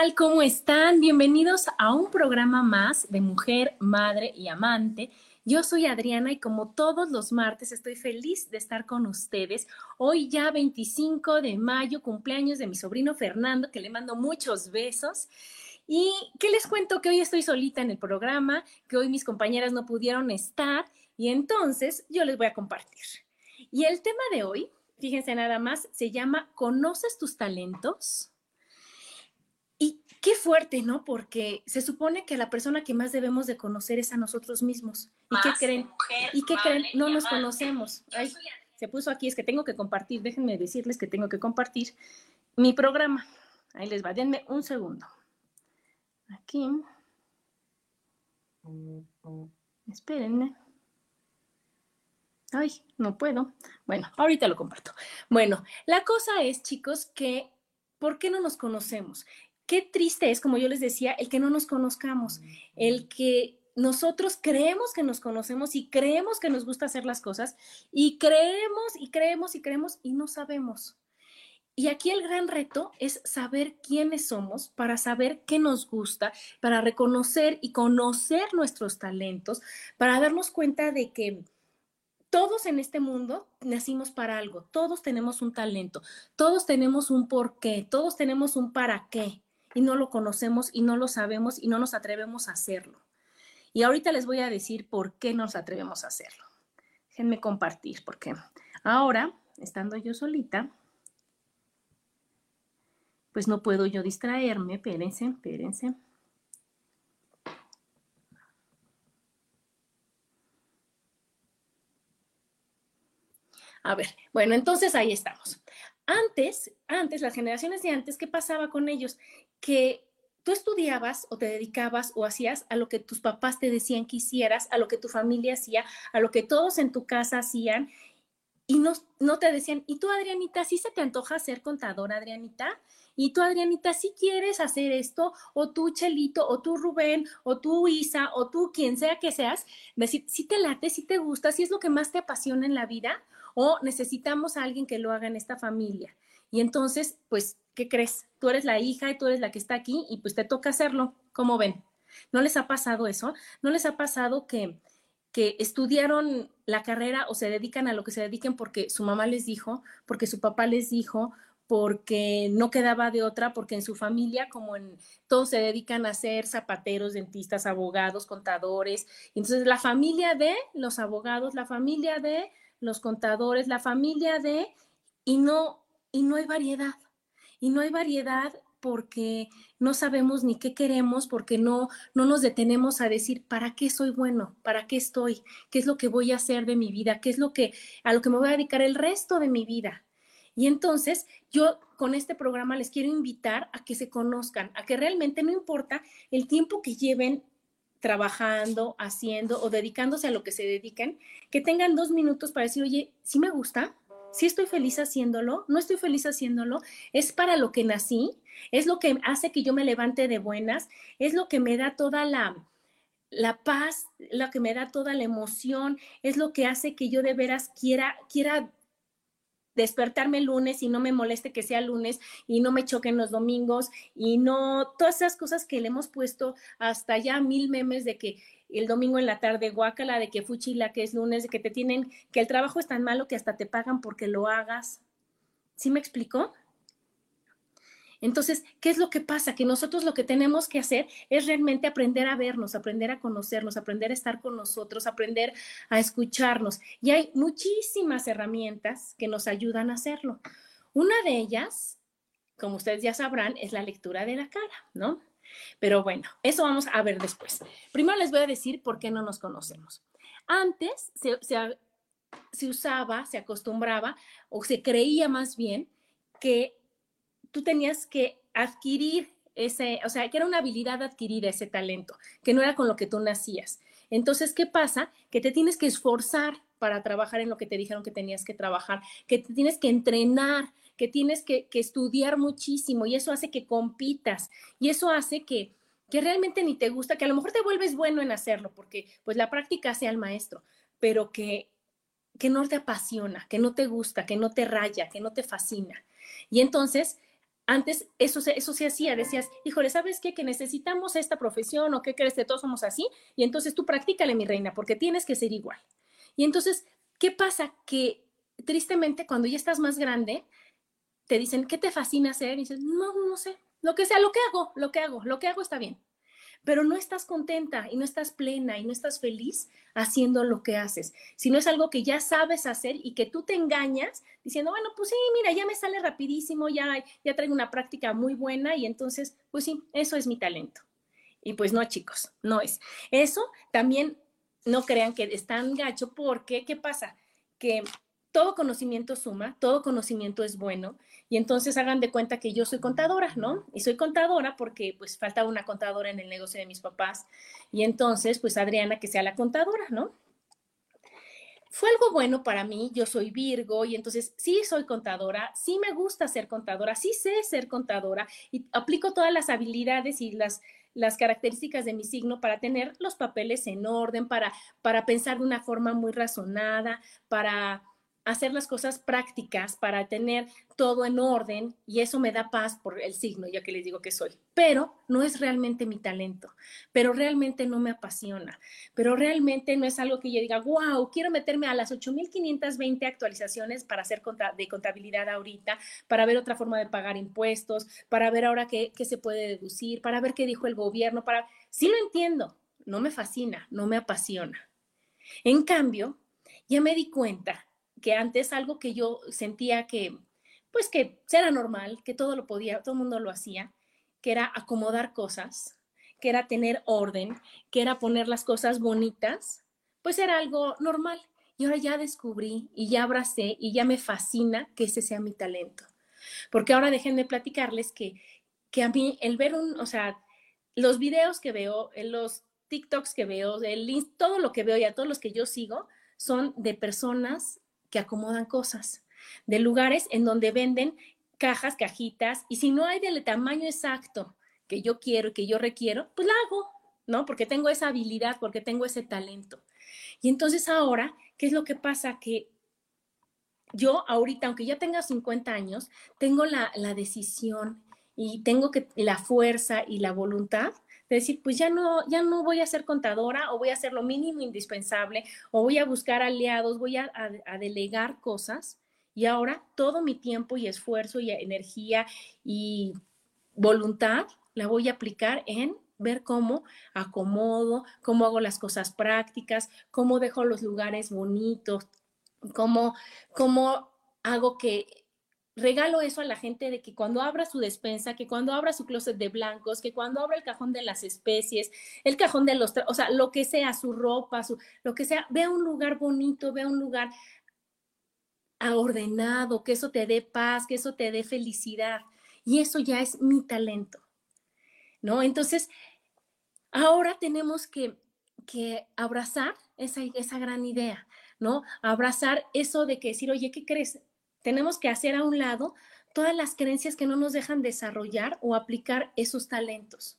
Tal? ¿Cómo están? Bienvenidos a un programa más de Mujer, Madre y Amante. Yo soy Adriana y como todos los martes estoy feliz de estar con ustedes. Hoy ya 25 de mayo, cumpleaños de mi sobrino Fernando, que le mando muchos besos. Y qué les cuento que hoy estoy solita en el programa, que hoy mis compañeras no pudieron estar y entonces yo les voy a compartir. Y el tema de hoy, fíjense nada más, se llama ¿Conoces tus talentos? Qué fuerte, ¿no? Porque se supone que la persona que más debemos de conocer es a nosotros mismos. ¿Y qué creen? ¿Y qué creen? No nos conocemos. Ay, se puso aquí, es que tengo que compartir, déjenme decirles que tengo que compartir mi programa. Ahí les va, denme un segundo. Aquí. Espérenme. Ay, no puedo. Bueno, ahorita lo comparto. Bueno, la cosa es, chicos, que ¿por qué no nos conocemos? Qué triste es, como yo les decía, el que no nos conozcamos, el que nosotros creemos que nos conocemos y creemos que nos gusta hacer las cosas y creemos y creemos y creemos y no sabemos. Y aquí el gran reto es saber quiénes somos, para saber qué nos gusta, para reconocer y conocer nuestros talentos, para darnos cuenta de que todos en este mundo nacimos para algo, todos tenemos un talento, todos tenemos un porqué, todos tenemos un para qué y no lo conocemos y no lo sabemos y no nos atrevemos a hacerlo. Y ahorita les voy a decir por qué nos atrevemos a hacerlo. Déjenme compartir, porque ahora, estando yo solita, pues no puedo yo distraerme. Espérense, espérense. A ver, bueno, entonces ahí estamos. Antes, antes, las generaciones de antes, ¿qué pasaba con ellos? Que tú estudiabas o te dedicabas o hacías a lo que tus papás te decían que hicieras, a lo que tu familia hacía, a lo que todos en tu casa hacían, y no, no te decían, ¿y tú, Adrianita, sí se te antoja ser contadora, Adrianita? ¿Y tú, Adrianita, sí quieres hacer esto? O tú, Chelito, o tú, Rubén, o tú, Isa, o tú, quien sea que seas, decir, si te late, si te gusta, si es lo que más te apasiona en la vida, o necesitamos a alguien que lo haga en esta familia. Y entonces, pues, ¿qué crees? Tú eres la hija y tú eres la que está aquí y pues te toca hacerlo. ¿Cómo ven? ¿No les ha pasado eso? ¿No les ha pasado que, que estudiaron la carrera o se dedican a lo que se dediquen porque su mamá les dijo, porque su papá les dijo, porque no quedaba de otra, porque en su familia, como en todos se dedican a ser zapateros, dentistas, abogados, contadores. Entonces, la familia de los abogados, la familia de los contadores, la familia de, y no, y no hay variedad. Y no hay variedad porque no sabemos ni qué queremos, porque no, no nos detenemos a decir, ¿para qué soy bueno? ¿Para qué estoy? ¿Qué es lo que voy a hacer de mi vida? ¿Qué es lo que, a lo que me voy a dedicar el resto de mi vida? Y entonces yo con este programa les quiero invitar a que se conozcan, a que realmente no importa el tiempo que lleven trabajando, haciendo o dedicándose a lo que se dediquen, que tengan dos minutos para decir, oye, sí me gusta, sí estoy feliz haciéndolo, no estoy feliz haciéndolo, es para lo que nací, es lo que hace que yo me levante de buenas, es lo que me da toda la, la paz, lo que me da toda la emoción, es lo que hace que yo de veras quiera, quiera despertarme el lunes y no me moleste que sea lunes y no me choquen los domingos y no todas esas cosas que le hemos puesto hasta ya mil memes de que el domingo en la tarde guácala, de que fuchila, que es lunes, de que te tienen, que el trabajo es tan malo que hasta te pagan porque lo hagas. ¿Sí me explicó? Entonces, ¿qué es lo que pasa? Que nosotros lo que tenemos que hacer es realmente aprender a vernos, aprender a conocernos, aprender a estar con nosotros, aprender a escucharnos. Y hay muchísimas herramientas que nos ayudan a hacerlo. Una de ellas, como ustedes ya sabrán, es la lectura de la cara, ¿no? Pero bueno, eso vamos a ver después. Primero les voy a decir por qué no nos conocemos. Antes se, usaba, se acostumbraba o se creía más bien que tú tenías que adquirir ese, o sea, que era una habilidad adquirida ese talento, que no era con lo que tú nacías. Entonces, ¿qué pasa? Que te tienes que esforzar para trabajar en lo que te dijeron que tenías que trabajar, que te tienes que entrenar, que tienes que, estudiar muchísimo y eso hace que compitas y eso hace que, que realmente ni te gusta, que a lo mejor te vuelves bueno en hacerlo, porque pues la práctica hace al maestro, pero que, que no te apasiona, que no te gusta, que no te raya, que no te fascina. Y entonces antes eso, eso se hacía, decías, híjole, ¿sabes qué? Que necesitamos esta profesión o qué crees que todos somos así. Y entonces tú practícale, mi reina, porque tienes que ser igual. Y entonces, ¿qué pasa? Que tristemente cuando ya estás más grande, te dicen, ¿qué te fascina hacer? Y dices, no, no sé, lo que sea, lo que hago, lo que hago, lo que hago está bien pero no estás contenta y no estás plena y no estás feliz haciendo lo que haces, Si no es algo que ya sabes hacer y que tú te engañas diciendo, bueno, pues sí, mira, ya me sale rapidísimo, ya, ya traigo una práctica muy buena y entonces, pues sí, eso es mi talento. Y pues no, chicos, no es. Eso también no crean que es tan gacho porque, ¿qué pasa? Que todo conocimiento suma, todo conocimiento es bueno y entonces hagan de cuenta que yo soy contadora, ¿no? Y soy contadora porque pues faltaba una contadora en el negocio de mis papás y entonces pues Adriana que sea la contadora, ¿no? Fue algo bueno para mí, yo soy Virgo y entonces sí soy contadora, sí me gusta ser contadora, sí sé ser contadora y aplico todas las habilidades y las, las características de mi signo para tener los papeles en orden, para, para pensar de una forma muy razonada, para hacer las cosas prácticas para tener todo en orden y eso me da paz por el signo, ya que les digo que soy. Pero no es realmente mi talento, pero realmente no me apasiona, pero realmente no es algo que yo diga, wow, quiero meterme a las 8.520 actualizaciones para hacer de contabilidad ahorita, para ver otra forma de pagar impuestos, para ver ahora qué, qué se puede deducir, para ver qué dijo el gobierno, para... Sí lo entiendo, no me fascina, no me apasiona. En cambio, ya me di cuenta que antes algo que yo sentía que, pues que era normal, que todo lo podía, todo el mundo lo hacía, que era acomodar cosas, que era tener orden, que era poner las cosas bonitas, pues era algo normal. Y ahora ya descubrí y ya abracé y ya me fascina que ese sea mi talento. Porque ahora déjenme platicarles que, que a mí el ver un, o sea, los videos que veo, los TikToks que veo, el, todo lo que veo y a todos los que yo sigo son de personas que acomodan cosas, de lugares en donde venden cajas, cajitas, y si no hay del tamaño exacto que yo quiero, que yo requiero, pues la hago, ¿no? Porque tengo esa habilidad, porque tengo ese talento. Y entonces ahora, ¿qué es lo que pasa? Que yo ahorita, aunque ya tenga 50 años, tengo la, la decisión y tengo que la fuerza y la voluntad decir, pues ya no, ya no voy a ser contadora o voy a hacer lo mínimo indispensable o voy a buscar aliados, voy a, delegar cosas y ahora todo mi tiempo y esfuerzo y energía y voluntad la voy a aplicar en ver cómo acomodo, cómo hago las cosas prácticas, cómo dejo los lugares bonitos, cómo, cómo hago que regalo eso a la gente de que cuando abra su despensa, que cuando abra su closet de blancos, que cuando abra el cajón de las especies, el cajón de los, o sea, lo que sea, su ropa, su, lo que sea, vea un lugar bonito, vea un lugar ordenado, que eso te dé paz, que eso te dé felicidad. Y eso ya es mi talento, ¿no? Entonces, ahora tenemos que, que abrazar esa, esa gran idea, ¿no? Abrazar eso de que decir, oye, ¿qué crees? Tenemos que hacer a un lado todas las creencias que no nos dejan desarrollar o aplicar esos talentos.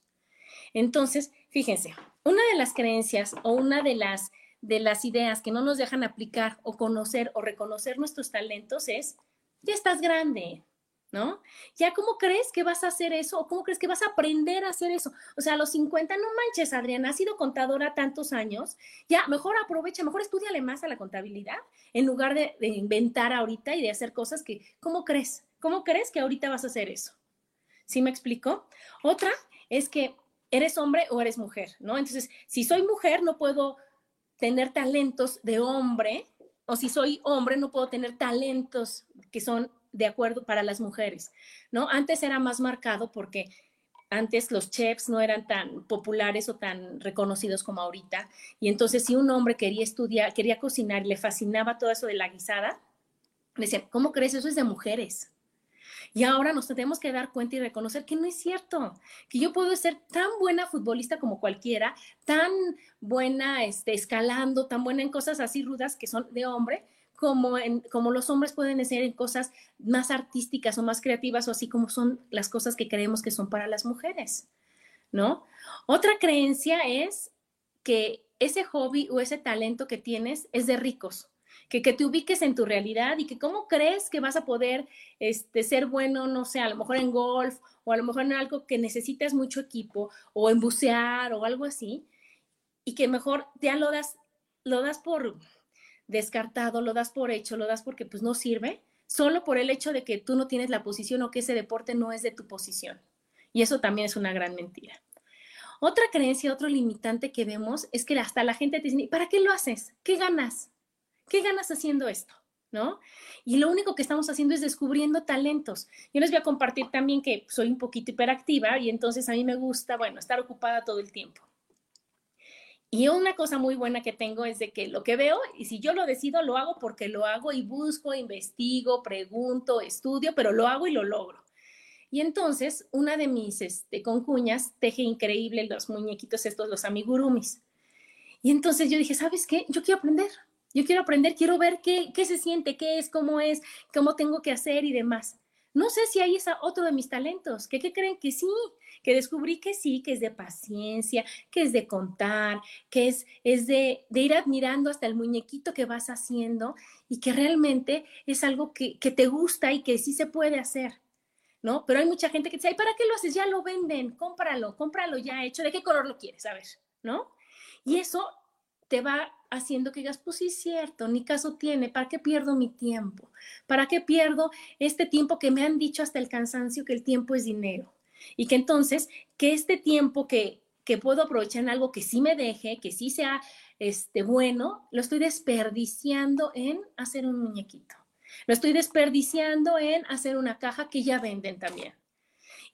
Entonces, fíjense, una de las creencias o una de las de las ideas que no nos dejan aplicar o conocer o reconocer nuestros talentos es ya estás grande, ¿no? Ya cómo crees que vas a hacer eso o cómo crees que vas a aprender a hacer eso. O sea, a los 50, no manches, Adriana, has sido contadora tantos años, ya mejor aprovecha, mejor estudiale más a la contabilidad en lugar de, de inventar ahorita y de hacer cosas que, ¿cómo crees? ¿Cómo crees que ahorita vas a hacer eso? ¿Sí me explico? Otra es que eres hombre o eres mujer, ¿no? Entonces, si soy mujer, no puedo tener talentos de hombre, o si soy hombre, no puedo tener talentos que son de acuerdo para las mujeres, ¿no? Antes era más marcado porque antes los chefs no eran tan populares o tan reconocidos como ahorita. Y entonces si un hombre quería estudiar, quería cocinar le fascinaba todo eso de la guisada, le decían, ¿cómo crees? Eso es de mujeres. Y ahora nos tenemos que dar cuenta y reconocer que no es cierto, que yo puedo ser tan buena futbolista como cualquiera, tan buena este, escalando, tan buena en cosas así rudas que son de hombre, como, en, como los hombres pueden ser en cosas más artísticas o más creativas o así como son las cosas que creemos que son para las mujeres, ¿no? Otra creencia es que ese hobby o ese talento que tienes es de ricos, que, que te ubiques en tu realidad y que cómo crees que vas a poder este, ser bueno, no sé, a lo mejor en golf o a lo mejor en algo que necesitas mucho equipo o en bucear o algo así y que mejor ya lo das, lo das por descartado, lo das por hecho, lo das porque pues no sirve, solo por el hecho de que tú no tienes la posición o que ese deporte no es de tu posición. Y eso también es una gran mentira. Otra creencia, otro limitante que vemos es que hasta la gente te dice, ¿para qué lo haces? ¿Qué ganas? ¿Qué ganas haciendo esto? ¿No? Y lo único que estamos haciendo es descubriendo talentos. Yo les voy a compartir también que soy un poquito hiperactiva y entonces a mí me gusta, bueno, estar ocupada todo el tiempo. Y una cosa muy buena que tengo es de que lo que veo, y si yo lo decido, lo hago porque lo hago y busco, investigo, pregunto, estudio, pero lo hago y lo logro. Y entonces, una de mis este, concuñas teje increíble los muñequitos estos, los amigurumis. Y entonces yo dije, ¿sabes qué? Yo quiero aprender. Yo quiero aprender, quiero ver qué, qué se siente, qué es, cómo es, cómo tengo que hacer y demás. No sé si ahí es otro de mis talentos, que qué creen que sí, que descubrí que sí, que es de paciencia, que es de contar, que es, es de, ir admirando hasta el muñequito que vas haciendo y que realmente es algo que, que te gusta y que sí se puede hacer. ¿no? Pero hay mucha gente que dice, Ay, ¿para qué lo haces? Ya lo venden, cómpralo, cómpralo ya hecho, ¿de qué color lo quieres? A ver, ¿no? Y eso te va haciendo que digas, pues sí cierto, ni caso tiene, ¿para qué pierdo mi tiempo? ¿Para qué pierdo este tiempo que me han dicho hasta el cansancio que el tiempo es dinero? Y que entonces, que este tiempo que, que puedo aprovechar en algo que sí me deje, que sí sea este, bueno, lo estoy desperdiciando en hacer un muñequito. Lo estoy desperdiciando en hacer una caja que ya venden también.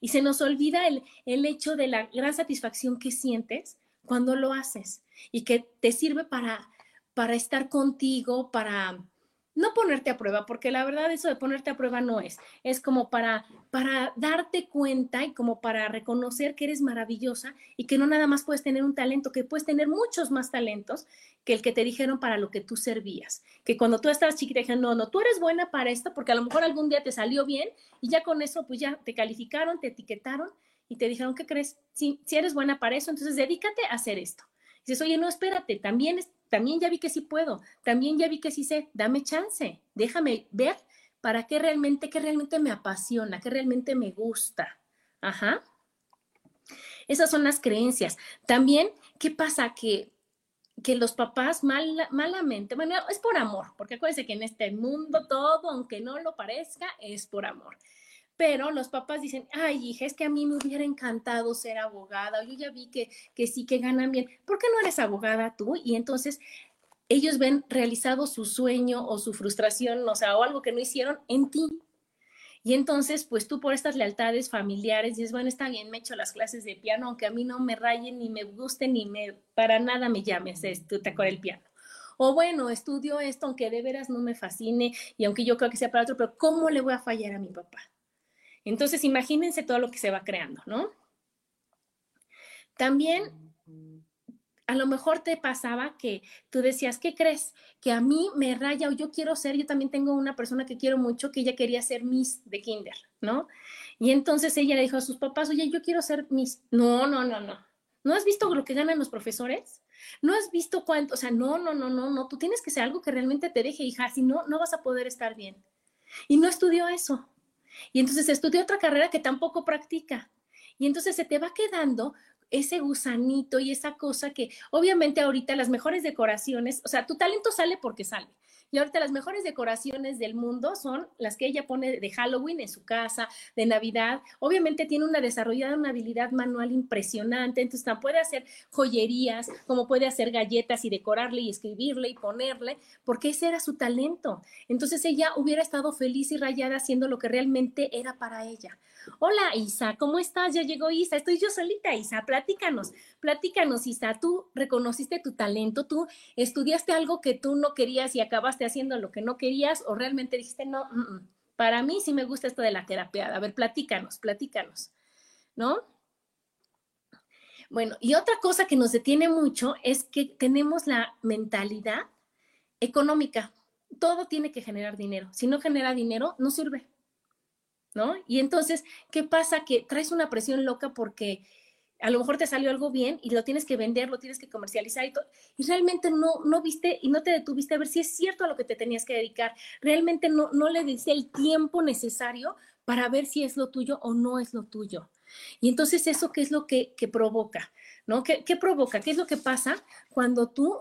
Y se nos olvida el, el hecho de la gran satisfacción que sientes cuando lo haces y que te sirve para, para estar contigo, para no ponerte a prueba, porque la verdad eso de ponerte a prueba no es, es como para, para darte cuenta y como para reconocer que eres maravillosa y que no nada más puedes tener un talento, que puedes tener muchos más talentos que el que te dijeron para lo que tú servías. Que cuando tú estabas chiquita dijeron, no, no, tú eres buena para esto porque a lo mejor algún día te salió bien y ya con eso pues ya te calificaron, te etiquetaron y te dijeron, ¿qué crees? Si, si eres buena para eso, entonces dedícate a hacer esto. dices, oye, no, espérate, también es, también ya vi que sí puedo, también ya vi que sí sé, dame chance, déjame ver para qué realmente, qué realmente me apasiona, qué realmente me gusta. Ajá. Esas son las creencias. También, ¿qué pasa? Que, que los papás mal, malamente, bueno, es por amor, porque acuérdense que en este mundo todo, aunque no lo parezca, es por amor pero los papás dicen, ay, hija, es que a mí me hubiera encantado ser abogada, yo ya vi que, que sí, que ganan bien, ¿por qué no eres abogada tú? Y entonces ellos ven realizado su sueño o su frustración, o sea, o algo que no hicieron en ti. Y entonces, pues tú por estas lealtades familiares dices, bueno, está bien, me echo las clases de piano, aunque a mí no me rayen, ni me guste, ni me, para nada me llames, tú te el piano. O bueno, estudio esto, aunque de veras no me fascine y aunque yo creo que sea para otro, pero ¿cómo le voy a fallar a mi papá? Entonces, imagínense todo lo que se va creando, ¿no? También, a lo mejor te pasaba que tú decías, ¿qué crees? Que a mí me raya o yo quiero ser, yo también tengo una persona que quiero mucho, que ella quería ser Miss de Kinder, ¿no? Y entonces ella le dijo a sus papás, oye, yo quiero ser Miss. No, no, no, no. ¿No has visto lo que ganan los profesores? ¿No has visto cuánto? O sea, no, no, no, no, no. Tú tienes que ser algo que realmente te deje, hija. Si no, no vas a poder estar bien. Y no estudió eso. Y entonces estudió otra carrera que tampoco practica. Y entonces se te va quedando ese gusanito y esa cosa que obviamente ahorita las mejores decoraciones, o sea, tu talento sale porque sale. Y ahorita las mejores decoraciones del mundo son las que ella pone de Halloween en su casa, de Navidad. Obviamente tiene una desarrollada una habilidad manual impresionante, entonces tan puede hacer joyerías, como puede hacer galletas y decorarle y escribirle y ponerle, porque ese era su talento. Entonces ella hubiera estado feliz y rayada haciendo lo que realmente era para ella. Hola Isa, ¿cómo estás? Ya llegó Isa, estoy yo solita, Isa, platícanos, platícanos Isa, tú reconociste tu talento, tú estudiaste algo que tú no querías y acabaste haciendo lo que no querías o realmente dijiste, no, mm, mm, para mí sí me gusta esto de la terapia, a ver, platícanos, platícanos, ¿no? Bueno, y otra cosa que nos detiene mucho es que tenemos la mentalidad económica. Todo tiene que generar dinero. Si no genera dinero, no sirve. ¿no? Y entonces, ¿qué pasa? Que traes una presión loca porque a lo mejor te salió algo bien y lo tienes que vender, lo tienes que comercializar y, y realmente no, no viste y no te detuviste a ver si es cierto a lo que te tenías que dedicar. Realmente no, no le diste el tiempo necesario para ver si es lo tuyo o no es lo tuyo. Y entonces eso, ¿qué es lo que, provoca? ¿No? ¿Qué, ¿Qué provoca? ¿Qué es lo que pasa cuando tú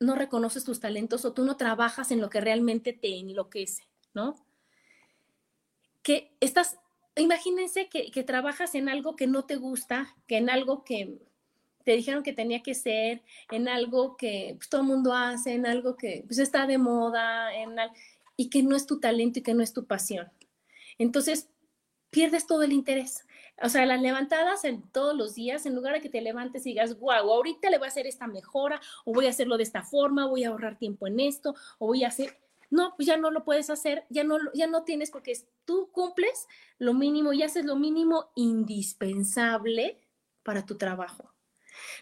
no reconoces tus talentos o tú no trabajas en lo que realmente te enloquece, ¿no? que estás, imagínense que, trabajas en algo que no te gusta, que en algo que te dijeron que tenía que ser, en algo que pues, todo el mundo hace, en algo que pues, está de moda, en y que no es tu talento y que no es tu pasión. Entonces, pierdes todo el interés. O sea, las levantadas en todos los días, en lugar de que te levantes y digas, wow, ahorita le voy a hacer esta mejora, o voy a hacerlo de esta forma, voy a ahorrar tiempo en esto, o voy a hacer, no, pues ya no lo puedes hacer, ya no, ya no tienes porque tú cumples lo mínimo y haces lo mínimo indispensable para tu trabajo.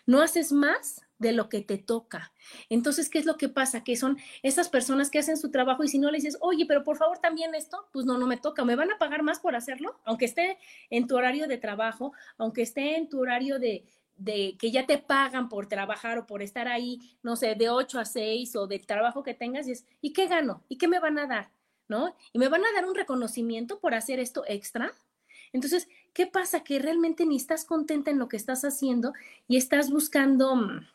No haces más de lo que te toca. Entonces, ¿qué es lo que pasa? Que son esas personas que hacen su trabajo y si no le dices, oye, pero por favor también esto, pues no, no me toca. ¿Me van a pagar más por hacerlo? Aunque esté en tu horario de trabajo, aunque esté en tu horario de, de que ya te pagan por trabajar o por estar ahí, no sé, de 8 a 6 o del trabajo que tengas, y es, ¿y qué gano? ¿Y qué me van a dar? ¿No? ¿Y me van a dar un reconocimiento por hacer esto extra? Entonces, ¿qué pasa? Que realmente ni estás contenta en lo que estás haciendo y estás buscando, mm,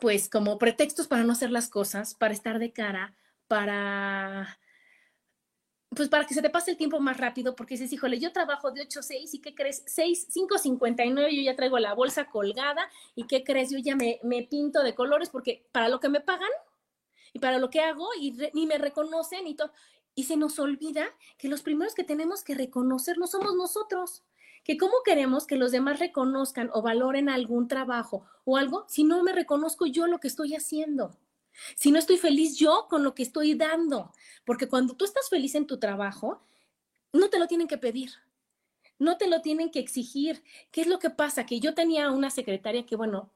pues, como pretextos para no hacer las cosas, para estar de cara, para pues para que se te pase el tiempo más rápido, porque dices, híjole, yo trabajo de 8 a 6 y ¿qué crees? 6, 5.59, yo ya traigo la bolsa colgada y ¿qué crees? Yo ya me, pinto de colores porque para lo que me pagan y para lo que hago y ni me reconocen y todo. Y se nos olvida que los primeros que tenemos que reconocer no somos nosotros. Que cómo queremos que los demás reconozcan o valoren algún trabajo o algo si no me reconozco yo lo que estoy haciendo. Si no estoy feliz yo con lo que estoy dando, porque cuando tú estás feliz en tu trabajo, no te lo tienen que pedir, no te lo tienen que exigir. ¿Qué es lo que pasa? Que yo tenía una secretaria que, bueno,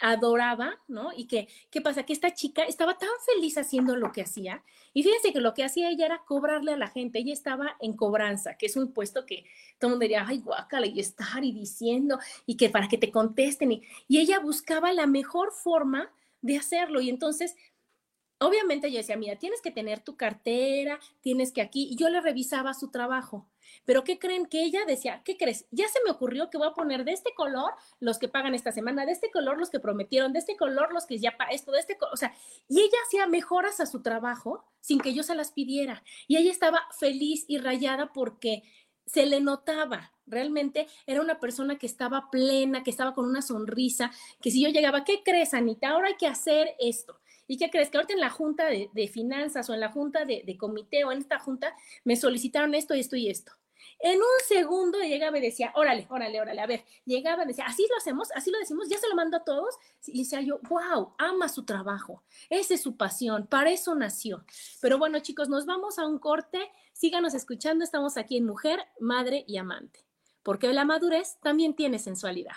adoraba, ¿no? Y que, ¿qué pasa? Que esta chica estaba tan feliz haciendo lo que hacía. Y fíjense que lo que hacía ella era cobrarle a la gente. Ella estaba en cobranza, que es un puesto que todo el mundo diría, ay, guácala, y estar y diciendo, y que para que te contesten. Y, y ella buscaba la mejor forma de hacerlo. Y entonces, obviamente yo decía, mira, tienes que tener tu cartera, tienes que aquí, y yo le revisaba su trabajo. Pero ¿qué creen? Que ella decía, ¿qué crees? Ya se me ocurrió que voy a poner de este color los que pagan esta semana, de este color los que prometieron, de este color los que ya para esto, de este, o sea, y ella hacía mejoras a su trabajo sin que yo se las pidiera. Y ella estaba feliz y rayada porque se le notaba, realmente era una persona que estaba plena, que estaba con una sonrisa, que si yo llegaba, ¿qué crees, Anita? Ahora hay que hacer esto. ¿Y qué crees? Que ahorita en la junta de, finanzas o en la junta de, de, comité o en esta junta me solicitaron esto, esto y esto. En un segundo llegaba y decía, órale, órale, órale, a ver, llegaba y decía, así lo hacemos, así lo decimos, ya se lo mando a todos. Y decía yo, wow, ama su trabajo, esa es su pasión, para eso nació. Pero bueno, chicos, nos vamos a un corte, síganos escuchando, estamos aquí en Mujer, Madre y Amante, porque la madurez también tiene sensualidad.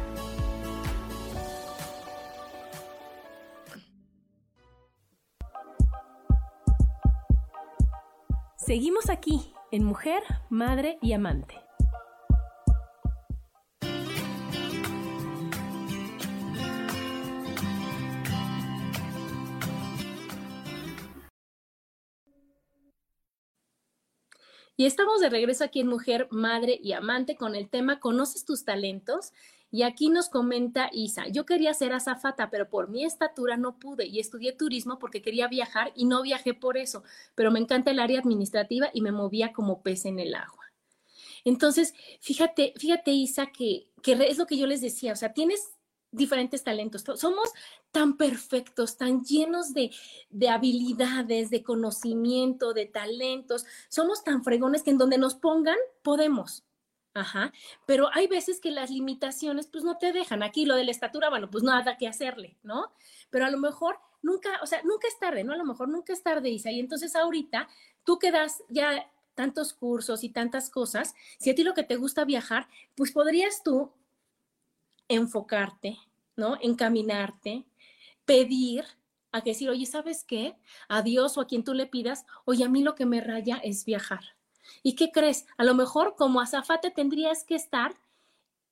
Seguimos aquí en Mujer, Madre y Amante. Y estamos de regreso aquí en Mujer, Madre y Amante con el tema ¿Conoces tus talentos? Y aquí nos comenta Isa, yo quería ser azafata, pero por mi estatura no pude y estudié turismo porque quería viajar y no viajé por eso, pero me encanta el área administrativa y me movía como pez en el agua. Entonces, fíjate, fíjate Isa, que, es lo que yo les decía, o sea, tienes diferentes talentos. Somos tan perfectos, tan llenos de, habilidades, de conocimiento, de talentos. Somos tan fregones que en donde nos pongan podemos. Ajá, pero hay veces que las limitaciones pues no te dejan. Aquí lo de la estatura, bueno, pues nada que hacerle, ¿no? Pero a lo mejor nunca, o sea, nunca es tarde, ¿no? A lo mejor nunca es tarde, Isa. Y entonces ahorita tú que das ya tantos cursos y tantas cosas, si a ti lo que te gusta viajar, pues podrías tú enfocarte, ¿no? Encaminarte, pedir a que decir, oye, ¿sabes qué? A Dios o a quien tú le pidas, oye, a mí lo que me raya es viajar ¿Y qué crees? A lo mejor como azafate tendrías que estar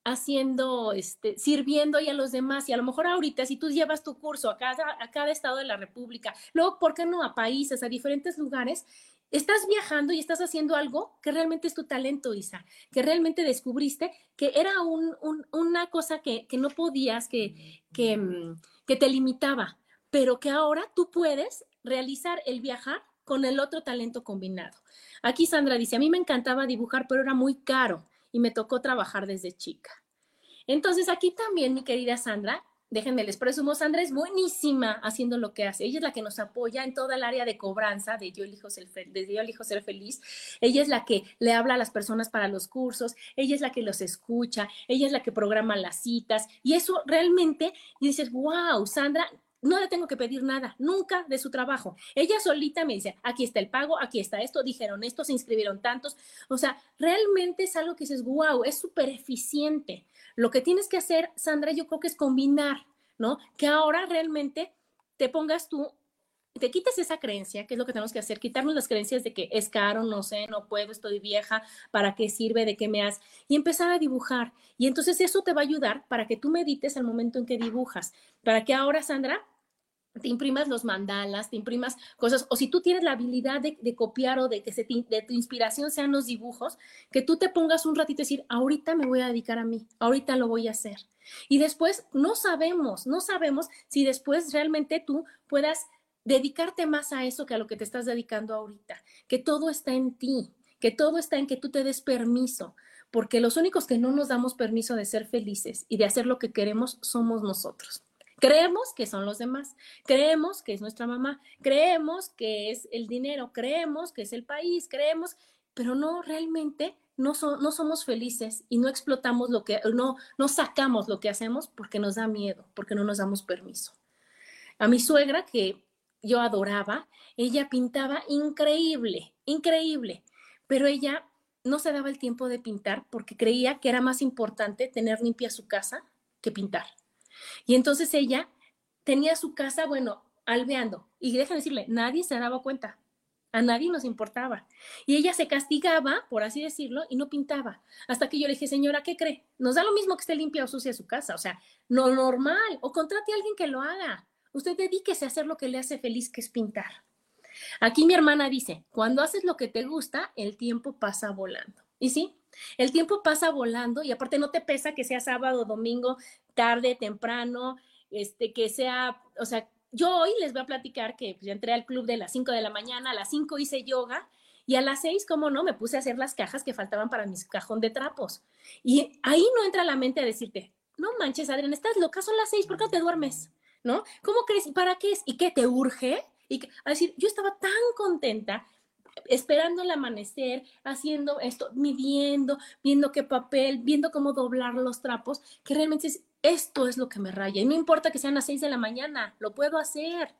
haciendo, este, sirviendo y a los demás. Y a lo mejor ahorita, si tú llevas tu curso a cada, estado de la República, luego, ¿por qué no a países, a diferentes lugares? Estás viajando y estás haciendo algo que realmente es tu talento, Isa, que realmente descubriste que era un, una cosa que, que, no podías, que, que, mm, que te limitaba, pero que ahora tú puedes realizar el viajar con el otro talento combinado. Aquí Sandra dice, a mí me encantaba dibujar, pero era muy caro y me tocó trabajar desde chica. Entonces aquí también, mi querida Sandra, déjenme les presumo, Sandra es buenísima haciendo lo que hace. Ella es la que nos apoya en toda el área de cobranza de Yo elijo ser, ser feliz. Ella es la que le habla a las personas para los cursos, ella es la que los escucha, ella es la que programa las citas y eso realmente dices, wow, Sandra, no le tengo que pedir nada, nunca de su trabajo. Ella solita me dice, aquí está el pago, aquí está esto, dijeron esto, se inscribieron tantos. O sea, realmente es algo que dices, wow, es súper eficiente. Lo que tienes que hacer, Sandra, yo creo que es combinar, ¿no? Que ahora realmente te pongas tú, te quites esa creencia, que es lo que tenemos que hacer, quitarnos las creencias de que es caro, no sé, no puedo, estoy vieja, ¿para qué sirve? ¿De qué me has? Y empezar a dibujar. Y entonces eso te va a ayudar para que tú medites al momento en que dibujas, para que ahora, Sandra, te imprimas los mandalas, te imprimas cosas, o si tú tienes la habilidad de, copiar o de que de tu inspiración sean los dibujos, que tú te pongas un ratito y decir, ahorita me voy a dedicar a mí, ahorita lo voy a hacer. Y después no sabemos, no sabemos si después realmente tú puedas dedicarte más a eso que a lo que te estás dedicando ahorita, que todo está en ti, que todo está en que tú te des permiso, porque los únicos que no nos damos permiso de ser felices y de hacer lo que queremos somos nosotros. Creemos que son los demás, creemos que es nuestra mamá, creemos que es el dinero, creemos que es el país, creemos, pero no realmente no, no somos felices y no explotamos lo que, no, no sacamos lo que hacemos porque nos da miedo, porque no nos damos permiso. A mi suegra, que yo adoraba, ella pintaba increíble, increíble, pero ella no se daba el tiempo de pintar porque creía que era más importante tener limpia su casa que pintar. Y entonces ella tenía su casa, bueno, alveando. Y déjame decirle, nadie se daba cuenta. A nadie nos importaba. Y ella se castigaba, por así decirlo, y no pintaba. Hasta que yo le dije, señora, ¿qué cree? Nos da lo mismo que esté limpia o sucia su casa. O sea, no normal. O contrate a alguien que lo haga. Usted dedíquese a hacer lo que le hace feliz, que es pintar. Aquí mi hermana dice, cuando haces lo que te gusta, el tiempo pasa volando. Y sí, el tiempo pasa volando y aparte no te pesa que sea sábado, domingo, tarde, temprano, este, que sea, o sea, yo hoy les voy a platicar que pues, entré al club de las 5 de la mañana, a las 5 hice yoga y a las 6, como no, me puse a hacer las cajas que faltaban para mi cajón de trapos. Y ahí no entra la mente a decirte, no manches, Adrián, estás loca, son las 6, ¿por qué te duermes? ¿No? ¿Cómo crees? ¿Para qué es? ¿Y qué te urge? Y a decir, yo estaba tan contenta esperando el amanecer, haciendo esto, midiendo, viendo qué papel, viendo cómo doblar los trapos, que realmente es, esto es lo que me raya. Y no importa que sean las seis de la mañana, lo puedo hacer,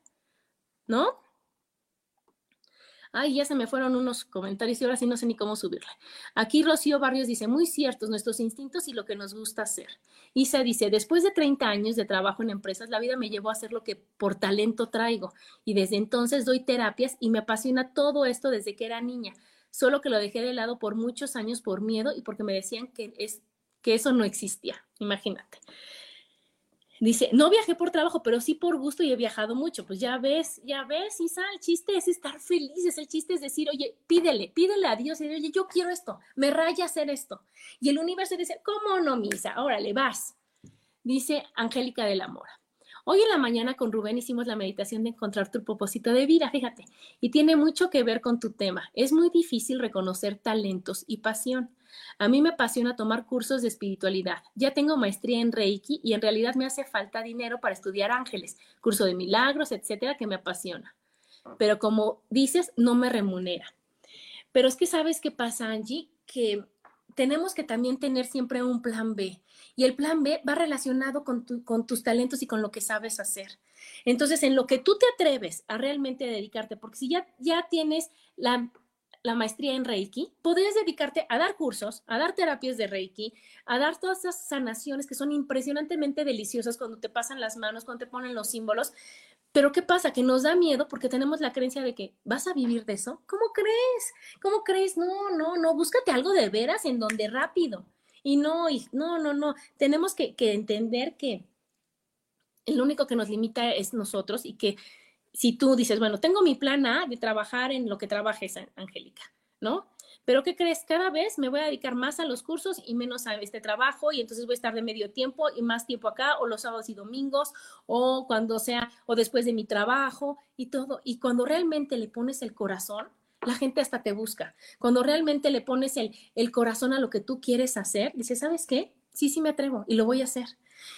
¿no? Ay, ya se me fueron unos comentarios y ahora sí no sé ni cómo subirle. Aquí Rocío Barrios dice, muy ciertos nuestros instintos y lo que nos gusta hacer. Isa dice, después de 30 años de trabajo en empresas, la vida me llevó a hacer lo que por talento traigo y desde entonces doy terapias y me apasiona todo esto desde que era niña, solo que lo dejé de lado por muchos años por miedo y porque me decían que, es, que eso no existía, imagínate. Dice, no viajé por trabajo, pero sí por gusto y he viajado mucho. Pues ya ves, ya ves, Isa, el chiste es estar felices, el chiste es decir, oye, pídele, pídele a Dios y oye, yo quiero esto, me raya hacer esto. Y el universo dice, ¿cómo no, Misa? Órale, vas. Dice Angélica de la Mora. Hoy en la mañana con Rubén hicimos la meditación de encontrar tu propósito de vida, fíjate, y tiene mucho que ver con tu tema. Es muy difícil reconocer talentos y pasión. A mí me apasiona tomar cursos de espiritualidad. Ya tengo maestría en Reiki y en realidad me hace falta dinero para estudiar ángeles, curso de milagros, etcétera, que me apasiona. Pero como dices, no me remunera. Pero es que sabes qué pasa, Angie, que tenemos que también tener siempre un plan B. Y el plan B va relacionado con, tus talentos y con lo que sabes hacer. Entonces, en lo que tú te atreves a realmente dedicarte, porque si ya, ya tienes la la maestría en Reiki, podrías dedicarte a dar cursos, a dar terapias de Reiki, a dar todas esas sanaciones que son impresionantemente deliciosas cuando te pasan las manos, cuando te ponen los símbolos. Pero ¿qué pasa? Que nos da miedo porque tenemos la creencia de que vas a vivir de eso. ¿Cómo crees? ¿Cómo crees? No, no, no, búscate algo de veras en donde rápido. Y no, y no, no, no. Tenemos que, que entender que el único que nos limita es nosotros y que si tú dices, bueno, tengo mi plan A de trabajar en lo que trabajes, Angélica, ¿no? Pero ¿qué crees? Cada vez me voy a dedicar más a los cursos y menos a este trabajo y entonces voy a estar de medio tiempo y más tiempo acá o los sábados y domingos o cuando sea o después de mi trabajo y todo. Y cuando realmente le pones el corazón, la gente hasta te busca. Cuando realmente le pones el, el corazón a lo que tú quieres hacer, dices, ¿sabes qué? Sí, sí me atrevo y lo voy a hacer.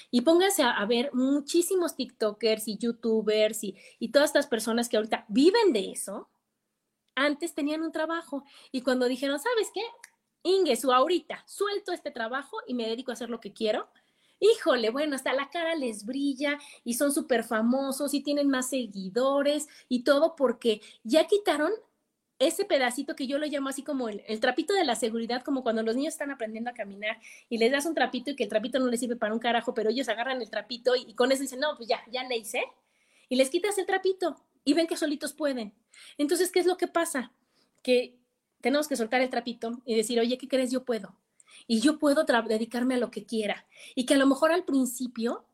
Y pónganse a, ver muchísimos TikTokers y YouTubers y, y todas estas personas que ahorita viven de eso, antes tenían un trabajo y cuando dijeron, ¿sabes qué? Ingesu, ahorita suelto este trabajo y me dedico a hacer lo que quiero. Híjole, bueno, hasta la cara les brilla y son súper famosos y tienen más seguidores y todo porque ya quitaron ese pedacito que yo lo llamo así como el, trapito de la seguridad, como cuando los niños están aprendiendo a caminar y les das un trapito y que el trapito no les sirve para un carajo, pero ellos agarran el trapito y, con eso dicen, no, pues ya, ya le hice. Y les quitas el trapito y ven que solitos pueden. Entonces, ¿qué es lo que pasa? Que tenemos que soltar el trapito y decir, oye, ¿qué crees? Yo puedo. Y yo puedo dedicarme a lo que quiera. Y que a lo mejor al principio,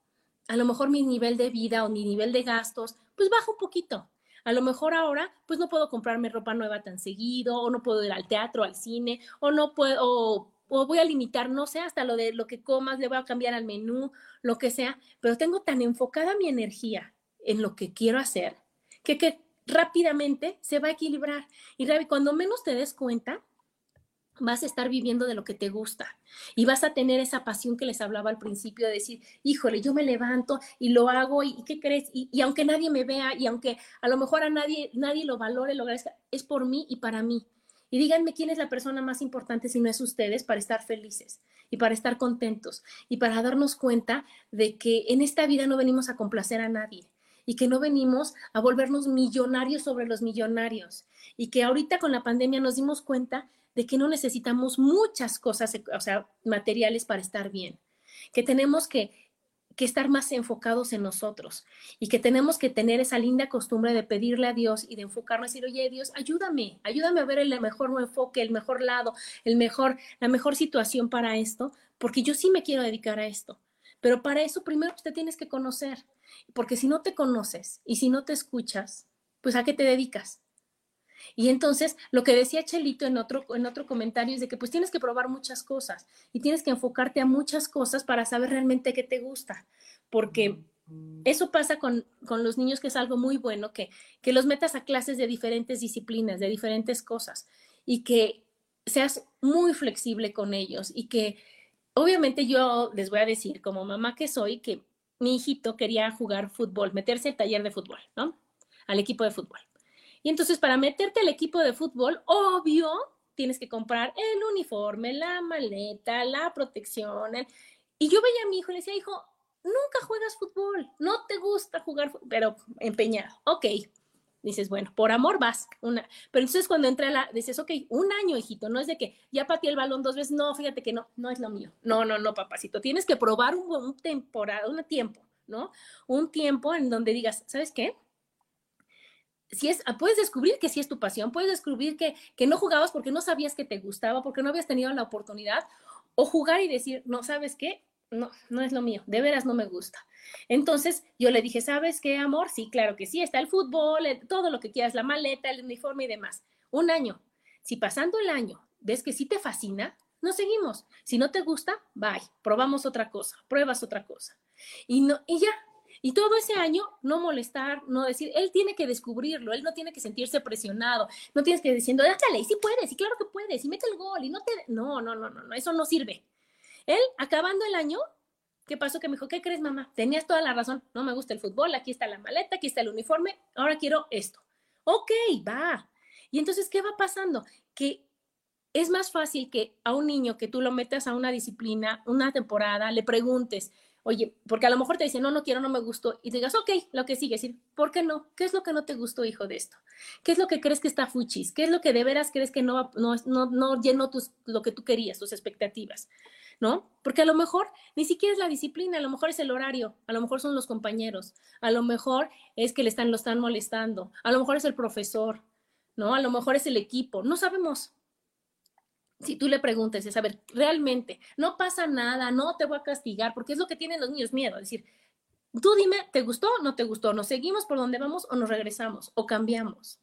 a lo mejor mi nivel de vida o mi nivel de gastos, pues baja un poquito a lo mejor ahora, pues no puedo comprarme ropa nueva tan seguido, o no puedo ir al teatro, al cine, o no puedo, o, voy a limitar, no sé, hasta lo de lo que comas, le voy a cambiar al menú, lo que sea, pero tengo tan enfocada mi energía en lo que quiero hacer, que, que rápidamente se va a equilibrar. Y cuando menos te des cuenta, vas a estar viviendo de lo que te gusta y vas a tener esa pasión que les hablaba al principio de decir, híjole, yo me levanto y lo hago y, ¿qué crees? Y, aunque nadie me vea y aunque a lo mejor a nadie, nadie lo valore, lo agradezca, es por mí y para mí. Y díganme quién es la persona más importante si no es ustedes para estar felices y para estar contentos y para darnos cuenta de que en esta vida no venimos a complacer a nadie y que no venimos a volvernos millonarios sobre los millonarios y que ahorita con la pandemia nos dimos cuenta de que no necesitamos muchas cosas, o sea, materiales para estar bien, que tenemos que, que estar más enfocados en nosotros y que tenemos que tener esa linda costumbre de pedirle a Dios y de enfocarnos y decir, oye Dios, ayúdame, ayúdame a ver el mejor enfoque, el mejor lado, el mejor, la mejor situación para esto, porque yo sí me quiero dedicar a esto. Pero para eso primero usted tienes que conocer, porque si no te conoces y si no te escuchas, pues a qué te dedicas. Y entonces, lo que decía Chelito en otro, en otro comentario es de que pues tienes que probar muchas cosas y tienes que enfocarte a muchas cosas para saber realmente qué te gusta, porque eso pasa con, con los niños que es algo muy bueno, que, que los metas a clases de diferentes disciplinas, de diferentes cosas, y que seas muy flexible con ellos y que obviamente yo les voy a decir, como mamá que soy, que mi hijito quería jugar fútbol, meterse al taller de fútbol, ¿no? Al equipo de fútbol. Y entonces para meterte al equipo de fútbol, obvio, tienes que comprar el uniforme, la maleta, la protección. Y yo veía a mi hijo y le decía, hijo, nunca juegas fútbol, no te gusta jugar, pero empeñado. Ok, dices, bueno, por amor vas. Una. Pero entonces cuando entra la, dices, ok, un año, hijito, no es de que ya pateé el balón dos veces, no, fíjate que no, no es lo mío. No, no, no, papacito, tienes que probar un, un temporada, un tiempo, ¿no? Un tiempo en donde digas, ¿sabes qué? Si es, ah, puedes descubrir que sí es tu pasión, puedes descubrir que, que no jugabas porque no sabías que te gustaba, porque no habías tenido la oportunidad, o jugar y decir, no, ¿sabes qué? No, no es lo mío, de veras no me gusta. Entonces yo le dije, ¿sabes qué, amor? Sí, claro que sí, está el fútbol, todo lo que quieras, la maleta, el uniforme y demás. Un año. Si pasando el año ves que sí te fascina, nos seguimos. Si no te gusta, bye, probamos otra cosa, pruebas otra cosa. Y, no, y ya, y todo ese año no molestar, no decir, él tiene que descubrirlo, él no tiene que sentirse presionado, no tienes que diciendo, dale, sí puedes, y claro que puedes, y mete el gol, y no te... No, no, no, no, no, eso no sirve. Él, acabando el año, ¿qué pasó? Que me dijo, ¿qué crees, mamá? Tenías toda la razón, no me gusta el fútbol, aquí está la maleta, aquí está el uniforme, ahora quiero esto. Ok, va. Y entonces, ¿qué va pasando? Que es más fácil que a un niño que tú lo metas a una disciplina, una temporada, le preguntes, Oye, porque a lo mejor te dicen, no, no quiero, no me gustó, y digas, ok, lo que sigue, decir, ¿por qué no? ¿Qué es lo que no te gustó, hijo, de esto? ¿Qué es lo que crees que está fuchis? ¿Qué es lo que de veras crees que no, no, no, no llenó tus, lo que tú querías, tus expectativas? ¿No? Porque a lo mejor ni siquiera es la disciplina, a lo mejor es el horario, a lo mejor son los compañeros, a lo mejor es que le están, lo están molestando, a lo mejor es el profesor, ¿no? A lo mejor es el equipo, no sabemos, si tú le preguntes, es a ver, realmente, no pasa nada, no te voy a castigar, porque es lo que tienen los niños miedo, es decir, tú dime, ¿te gustó o no te gustó? ¿Nos seguimos por donde vamos o nos regresamos o cambiamos?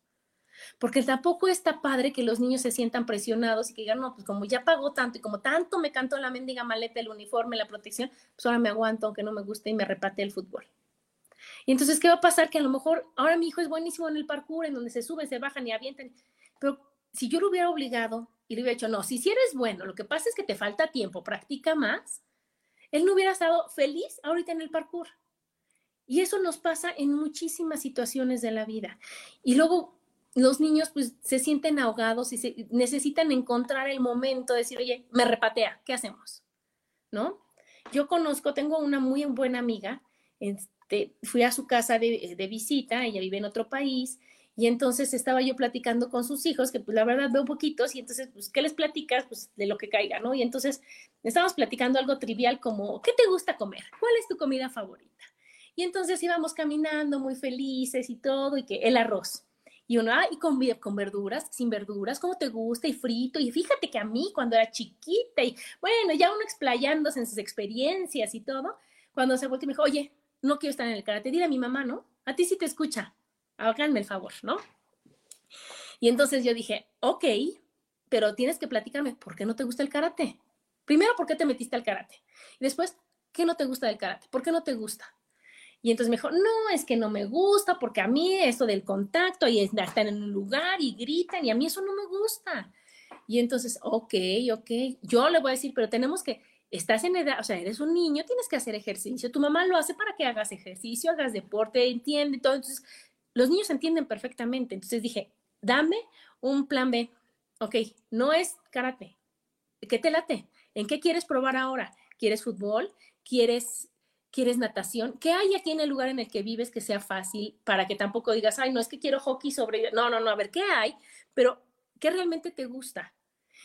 Porque tampoco está padre que los niños se sientan presionados y que digan, no, pues como ya pagó tanto y como tanto me cantó la mendiga maleta, el uniforme, la protección, pues ahora me aguanto aunque no me guste y me repate el fútbol. Y entonces, ¿qué va a pasar? Que a lo mejor ahora mi hijo es buenísimo en el parkour, en donde se suben, se bajan y avientan, pero si yo lo hubiera obligado y le hubiera dicho, no, si si eres bueno, lo que pasa es que te falta tiempo, practica más, él no hubiera estado feliz ahorita en el parkour. Y eso nos pasa en muchísimas situaciones de la vida. Y luego los niños pues se sienten ahogados y se, necesitan encontrar el momento de decir, oye, me repatea, ¿qué hacemos? ¿No? Yo conozco, tengo una muy buena amiga, este, fui a su casa de, de visita, ella vive en otro país, y entonces estaba yo platicando con sus hijos, que pues la verdad veo poquitos, y entonces, pues, ¿qué les platicas? Pues de lo que caiga, ¿no? Y entonces estábamos platicando algo trivial como, ¿qué te gusta comer? ¿Cuál es tu comida favorita? Y entonces íbamos caminando muy felices y todo, y que el arroz. Y uno, y con, con verduras, sin verduras, ¿cómo te gusta? Y frito. Y fíjate que a mí, cuando era chiquita, y bueno, ya uno explayándose en sus experiencias y todo, cuando se volteó y me dijo, oye, no quiero estar en el karate, dile a mi mamá, ¿no? A ti sí te escucha háganme el favor, ¿no? Y entonces yo dije, ok, pero tienes que platicarme, ¿por qué no te gusta el karate? Primero, ¿por qué te metiste al karate? Y después, ¿qué no te gusta del karate? ¿Por qué no te gusta? Y entonces me dijo, no, es que no me gusta porque a mí eso del contacto y estar en un lugar y gritan y a mí eso no me gusta. Y entonces, ok, ok, yo le voy a decir, pero tenemos que, estás en edad, o sea, eres un niño, tienes que hacer ejercicio, tu mamá lo hace para que hagas ejercicio, hagas deporte, entiende todo. Entonces, los niños entienden perfectamente. Entonces dije, dame un plan B. ok, no es karate. ¿Qué te late? ¿En qué quieres probar ahora? ¿Quieres fútbol? ¿Quieres, ¿Quieres natación? ¿Qué hay aquí en el lugar en el que vives que sea fácil para que tampoco digas, ay, no es que quiero hockey sobre... No, no, no, a ver, ¿qué hay? Pero, ¿qué realmente te gusta?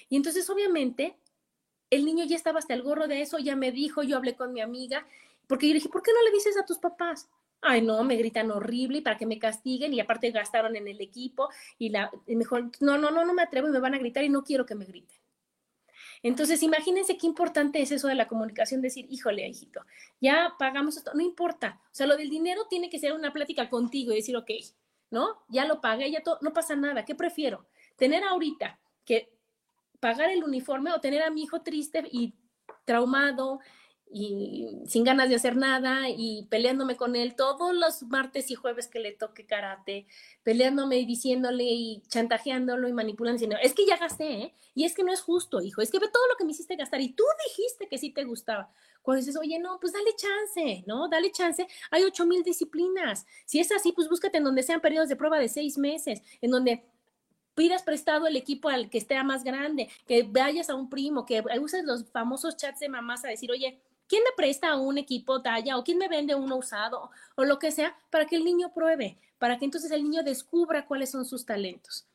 Y entonces, obviamente, el niño ya estaba hasta el gorro de eso, ya me dijo, yo hablé con mi amiga, porque yo dije, ¿por qué no le dices a tus papás? Ay, no, me gritan horrible y para que me castiguen y aparte gastaron en el equipo y la mejor, no, no, no, no me atrevo y me van a gritar y no quiero que me griten. Entonces, imagínense qué importante es eso de la comunicación, decir, híjole, hijito, ya pagamos esto, no importa. O sea, lo del dinero tiene que ser una plática contigo y decir, ok, ¿no? Ya lo pagué, ya todo, no pasa nada. ¿Qué prefiero? Tener ahorita que pagar el uniforme o tener a mi hijo triste y traumado y sin ganas de hacer nada y peleándome con él todos los martes y jueves que le toque karate, peleándome y diciéndole y chantajeándolo y manipulando, diciendo, es que ya gasté, ¿eh? Y es que no es justo, hijo, es que ve todo lo que me hiciste gastar y tú dijiste que sí te gustaba. Cuando dices, oye, no, pues dale chance, ¿no? Dale chance. Hay ocho mil disciplinas. Si es así, pues búscate en donde sean periodos de prueba de seis meses, en donde pidas prestado el equipo al que esté más grande, que vayas a un primo, que uses los famosos chats de mamás a decir, oye, ¿quién me presta un equipo talla o quién me vende uno usado o lo que sea para que el niño pruebe, para que entonces el niño descubra cuáles son sus talentos?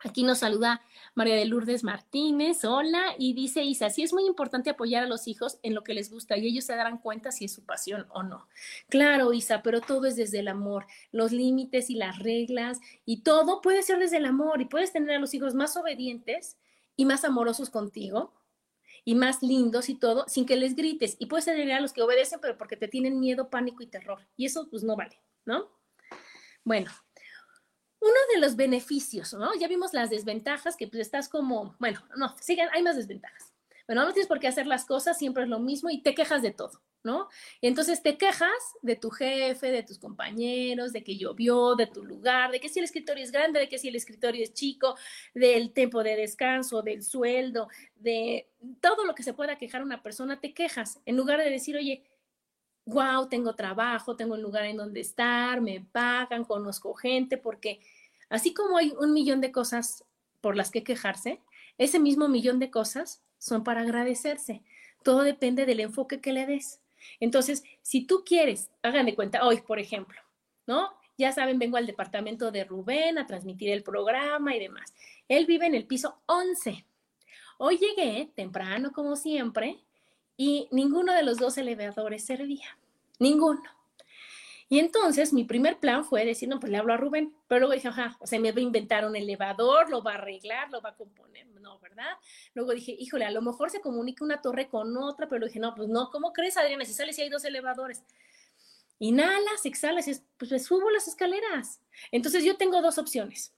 Aquí nos saluda María de Lourdes Martínez, hola, y dice Isa, sí es muy importante apoyar a los hijos en lo que les gusta y ellos se darán cuenta si es su pasión o no. Claro, Isa, pero todo es desde el amor, los límites y las reglas y todo puede ser desde el amor y puedes tener a los hijos más obedientes y más amorosos contigo y más lindos y todo sin que les grites y puedes tener a los que obedecen pero porque te tienen miedo, pánico y terror y eso pues no vale, ¿no? Bueno, uno de los beneficios, ¿no? Ya vimos las desventajas, que pues estás como, bueno, no, sigan, hay más desventajas. Bueno, no tienes por qué hacer las cosas, siempre es lo mismo y te quejas de todo, ¿no? entonces te quejas de tu jefe, de tus compañeros, de que llovió, de tu lugar, de que si el escritorio es grande, de que si el escritorio es chico, del tiempo de descanso, del sueldo, de todo lo que se pueda quejar una persona, te quejas en lugar de decir, oye, wow, tengo trabajo, tengo un lugar en donde estar, me pagan, conozco gente, porque así como hay un millón de cosas por las que quejarse, ese mismo millón de cosas son para agradecerse. Todo depende del enfoque que le des. Entonces, si tú quieres, hagan de cuenta, hoy, por ejemplo, ¿no? Ya saben, vengo al departamento de Rubén a transmitir el programa y demás. Él vive en el piso 11. Hoy llegué temprano, como siempre, y ninguno de los dos elevadores servía, ninguno. Y entonces mi primer plan fue decir, no, pues le hablo a Rubén, pero luego dije, ajá, o sea, me va a inventar un elevador, lo va a arreglar, lo va a componer, no, ¿verdad? Luego dije, híjole, a lo mejor se comunica una torre con otra, pero dije, no, pues no, ¿cómo crees, Adriana? Si sales y hay dos elevadores. Inhalas, exhalas, pues, subo las escaleras. Entonces yo tengo dos opciones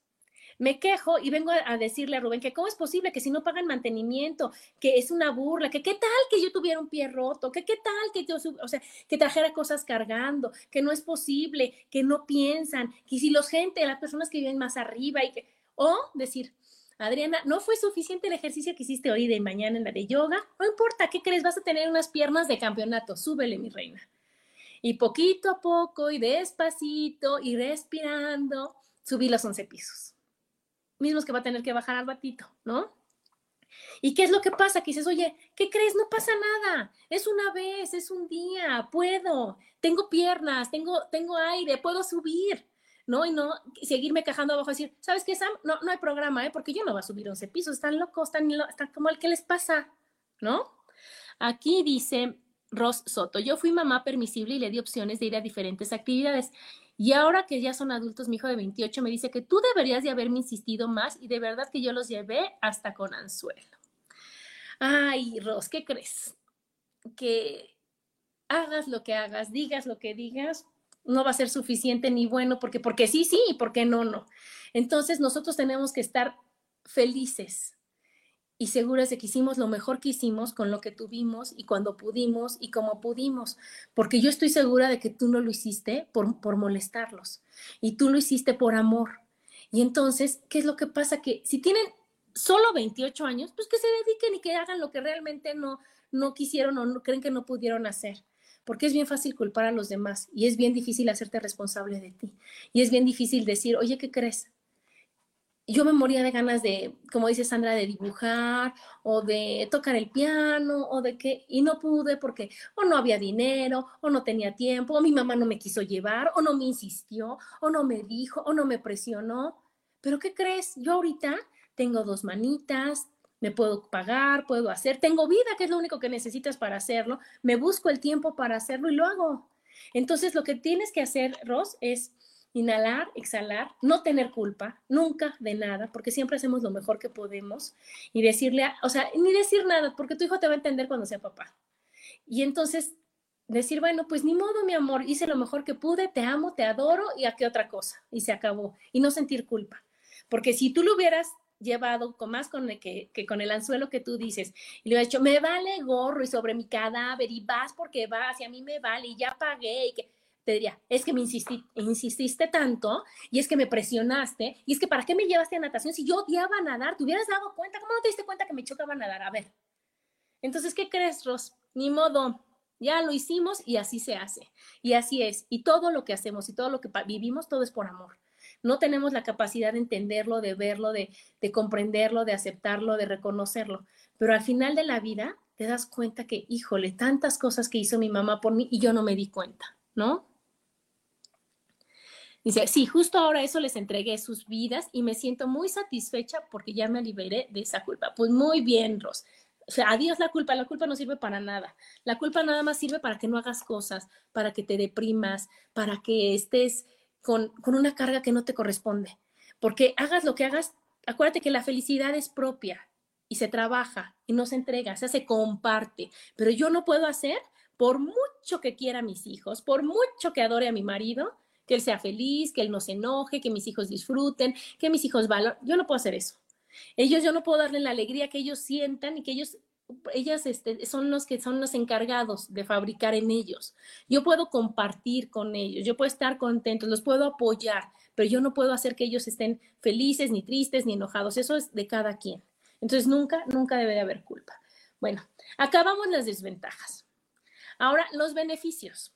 me quejo y vengo a, decirle a Rubén que cómo es posible que si no pagan mantenimiento, que es una burla, que qué tal que yo tuviera un pie roto, que qué tal que yo, o sea, que trajera cosas cargando, que no es posible, que no piensan, que si los gente, las personas que viven más arriba y que, o decir, Adriana, no fue suficiente el ejercicio que hiciste hoy de mañana en la de yoga, no importa, ¿qué crees? Vas a tener unas piernas de campeonato, súbele, mi reina. Y poquito a poco y despacito y respirando, subí los 11 pisos mismos que va a tener que bajar al batito, ¿no? ¿Y qué es lo que pasa? Que dices, oye, ¿qué crees? No pasa nada. Es una vez, es un día, puedo, tengo piernas, tengo, tengo aire, puedo subir, ¿no? Y no seguirme quejando abajo decir, ¿sabes qué, Sam? No, no hay programa, ¿eh? Porque yo no voy a subir 11 pisos, están locos, están, están como el que les pasa, ¿no? Aquí dice Ross Soto, yo fui mamá permisible y le di opciones de ir a diferentes actividades. Y ahora que ya son adultos, mi hijo de 28 me dice que tú deberías de haberme insistido más y de verdad que yo los llevé hasta con anzuelo. Ay, Ros, ¿qué crees? Que hagas lo que hagas, digas lo que digas, no va a ser suficiente ni bueno, porque porque sí, sí, y porque no, no. Entonces nosotros tenemos que estar felices y seguras de que hicimos lo mejor que hicimos con lo que tuvimos y cuando pudimos y como pudimos, porque yo estoy segura de que tú no lo hiciste por, por molestarlos y tú lo hiciste por amor. Y entonces, ¿qué es lo que pasa? Que si tienen solo 28 años, pues que se dediquen y que hagan lo que realmente no, no quisieron o no, creen que no pudieron hacer. Porque es bien fácil culpar a los demás y es bien difícil hacerte responsable de ti. Y es bien difícil decir, oye, ¿qué crees? Yo me moría de ganas de, como dice Sandra, de dibujar o de tocar el piano o de qué, y no pude porque o no había dinero o no tenía tiempo o mi mamá no me quiso llevar o no me insistió o no me dijo o no me presionó. Pero ¿qué crees? Yo ahorita tengo dos manitas, me puedo pagar, puedo hacer, tengo vida, que es lo único que necesitas para hacerlo, me busco el tiempo para hacerlo y lo hago. Entonces, lo que tienes que hacer, Ross, es inhalar, exhalar, no tener culpa, nunca de nada, porque siempre hacemos lo mejor que podemos y decirle, o sea, ni decir nada, porque tu hijo te va a entender cuando sea papá. Y entonces decir, bueno, pues ni modo, mi amor, hice lo mejor que pude, te amo, te adoro y a qué otra cosa. Y se acabó. Y no sentir culpa. Porque si tú lo hubieras llevado con más con el que, con el anzuelo que tú dices y le hubiera dicho, me vale gorro y sobre mi cadáver y vas porque vas y a mí me vale y ya pagué y que te diría, es que me insististe tanto y es que me presionaste y es que ¿para qué me llevaste a natación si yo odiaba nadar? ¿Te hubieras dado cuenta? ¿Cómo no te diste cuenta que me chocaba nadar? A ver. Entonces, ¿qué crees, Ros? Ni modo, ya lo hicimos y así se hace. Y así es. Y todo lo que hacemos y todo lo que vivimos, todo es por amor. No tenemos la capacidad de entenderlo, de verlo, de, de comprenderlo, de aceptarlo, de reconocerlo. Pero al final de la vida te das cuenta que, híjole, tantas cosas que hizo mi mamá por mí y yo no me di cuenta, ¿no? Dice, sí, justo ahora eso les entregué sus vidas y me siento muy satisfecha porque ya me liberé de esa culpa. Pues muy bien, Ros. O sea, adiós la culpa, la culpa no sirve para nada. La culpa nada más sirve para que no hagas cosas, para que te deprimas, para que estés con, con una carga que no te corresponde. Porque hagas lo que hagas, acuérdate que la felicidad es propia y se trabaja y no se entrega, se se comparte. Pero yo no puedo hacer, por mucho que quiera a mis hijos, por mucho que adore a mi marido, que él sea feliz, que él no se enoje, que mis hijos disfruten, que mis hijos valoren. Yo no puedo hacer eso. Ellos, yo no puedo darle la alegría que ellos sientan y que ellos, ellas este, son los que son los encargados de fabricar en ellos. Yo puedo compartir con ellos, yo puedo estar contento, los puedo apoyar, pero yo no puedo hacer que ellos estén felices, ni tristes, ni enojados. Eso es de cada quien. Entonces, nunca, nunca debe de haber culpa. Bueno, acabamos las desventajas. Ahora, los beneficios.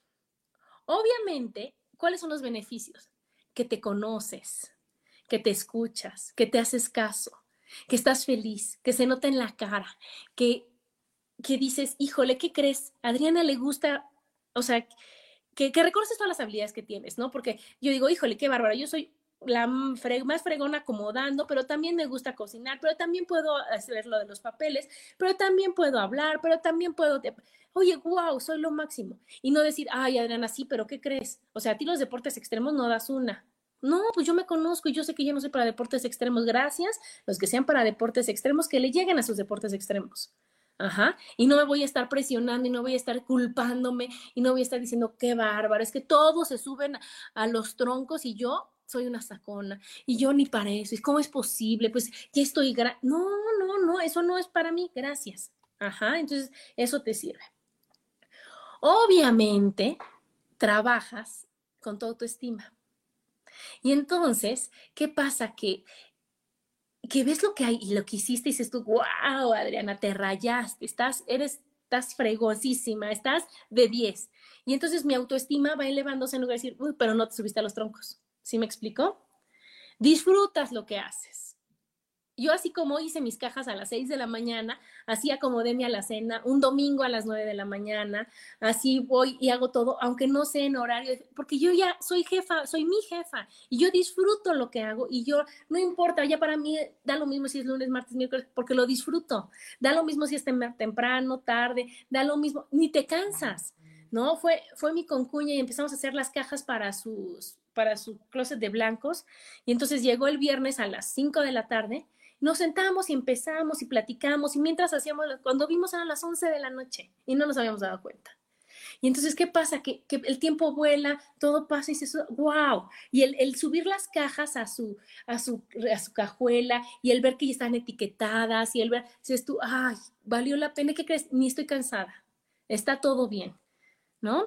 Obviamente, ¿Cuáles son los beneficios? Que te conoces, que te escuchas, que te haces caso, que estás feliz, que se nota en la cara, que, que dices, híjole, ¿qué crees? A Adriana le gusta, o sea, que, que reconoces todas las habilidades que tienes, ¿no? Porque yo digo, híjole, qué bárbara, yo soy la más fregona acomodando, pero también me gusta cocinar, pero también puedo hacer lo de los papeles, pero también puedo hablar, pero también puedo oye, wow, soy lo máximo. Y no decir, ay, Adriana, sí, pero ¿qué crees? O sea, a ti los deportes extremos no das una. No, pues yo me conozco y yo sé que yo no soy para deportes extremos. Gracias, los que sean para deportes extremos, que le lleguen a sus deportes extremos. Ajá. Y no me voy a estar presionando y no voy a estar culpándome y no voy a estar diciendo qué bárbaro. Es que todos se suben a los troncos y yo soy una sacona y yo ni para eso. ¿Cómo es posible? Pues ya estoy. No, no, no, eso no es para mí. Gracias. Ajá. Entonces, eso te sirve. Obviamente, trabajas con tu estima. Y entonces, ¿qué pasa? Que, que ves lo que hay y lo que hiciste y dices tú, wow, Adriana, te rayaste, estás, eres, estás fregosísima, estás de 10. Y entonces mi autoestima va elevándose en lugar de decir, uy, pero no te subiste a los troncos. ¿Sí me explicó? Disfrutas lo que haces yo así como hice mis cajas a las 6 de la mañana, así acomodé mi alacena, un domingo a las 9 de la mañana, así voy y hago todo, aunque no sé en horario, porque yo ya soy jefa, soy mi jefa y yo disfruto lo que hago y yo, no importa, ya para mí da lo mismo si es lunes, martes, miércoles, porque lo disfruto, da lo mismo si es temprano, tarde, da lo mismo, ni te cansas, ¿no? Fue, fue mi concuña y empezamos a hacer las cajas para sus para su closet de blancos y entonces llegó el viernes a las 5 de la tarde nos sentamos y empezamos y platicamos y mientras hacíamos, cuando vimos eran las 11 de la noche y no nos habíamos dado cuenta. Y entonces, ¿qué pasa? Que, el tiempo vuela, todo pasa y dices, wow. Y el, subir las cajas a su, a, su, a su cajuela y el ver que ya están etiquetadas y el ver, dices tú, ay, valió la pena, ¿qué crees? Ni estoy cansada, está todo bien, ¿no?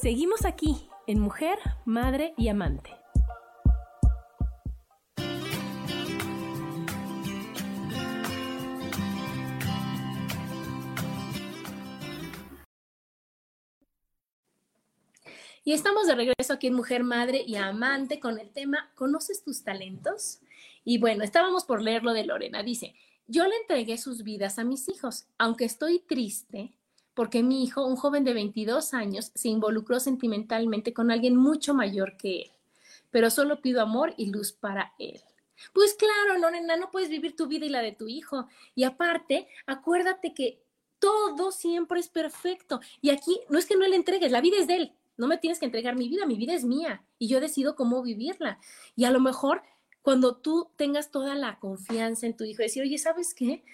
Seguimos aquí en Mujer, Madre y Amante. Y estamos de regreso aquí en Mujer, Madre y Amante con el tema ¿Conoces tus talentos? Y bueno, estábamos por leer lo de Lorena. Dice, yo le entregué sus vidas a mis hijos, aunque estoy triste porque mi hijo, un joven de 22 años, se involucró sentimentalmente con alguien mucho mayor que él, pero solo pido amor y luz para él. Pues claro, Lorena, no puedes vivir tu vida y la de tu hijo. Y aparte, acuérdate que todo siempre es perfecto. Y aquí no es que no le entregues, la vida es de él. No me tienes que entregar mi vida, mi vida es mía y yo decido cómo vivirla. Y a lo mejor cuando tú tengas toda la confianza en tu hijo, decir, oye, ¿sabes qué?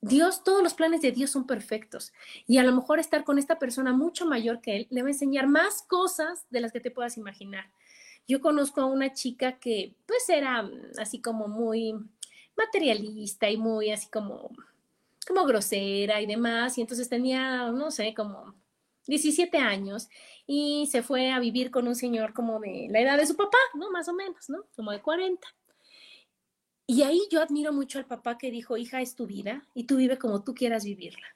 Dios, todos los planes de Dios son perfectos. Y a lo mejor estar con esta persona mucho mayor que él le va a enseñar más cosas de las que te puedas imaginar. Yo conozco a una chica que pues era mm, así como muy materialista y muy así como, como grosera y demás. Y entonces tenía, no sé, como 17 años y se fue a vivir con un señor como de la edad de su papá, ¿no? Más o menos, ¿no? Como de 40. Y ahí yo admiro mucho al papá que dijo, hija, es tu vida y tú vive como tú quieras vivirla.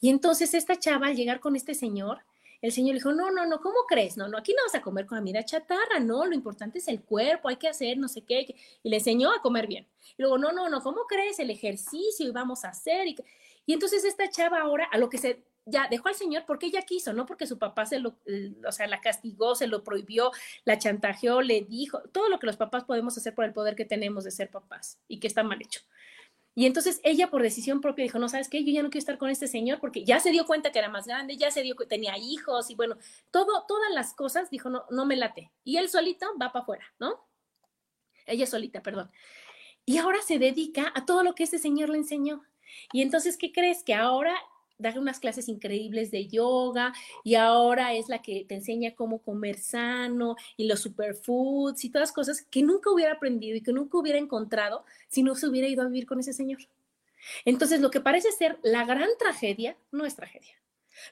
Y entonces esta chava al llegar con este señor, el señor dijo, no, no, no, ¿cómo crees? No, no, aquí no vas a comer comida chatarra, no, lo importante es el cuerpo, hay que hacer no sé qué. Y le enseñó a comer bien. Y luego, no, no, no, ¿cómo crees? El ejercicio y vamos a hacer. Y, y entonces esta chava ahora, a lo que se ya dejó al Señor porque ella quiso, no porque su papá se lo, o sea, la castigó, se lo prohibió, la chantajeó, le dijo, todo lo que los papás podemos hacer por el poder que tenemos de ser papás y que está mal hecho. Y entonces ella por decisión propia dijo, no, ¿sabes qué? Yo ya no quiero estar con este señor porque ya se dio cuenta que era más grande, ya se dio que tenía hijos y bueno, todo, todas las cosas, dijo, no, no me late. Y él solito va para afuera, ¿no? Ella solita, perdón. Y ahora se dedica a todo lo que ese señor le enseñó. Y entonces, ¿qué crees? Que ahora da unas clases increíbles de yoga y ahora es la que te enseña cómo comer sano y los superfoods y todas cosas que nunca hubiera aprendido y que nunca hubiera encontrado si no se hubiera ido a vivir con ese señor. Entonces, lo que parece ser la gran tragedia no es tragedia.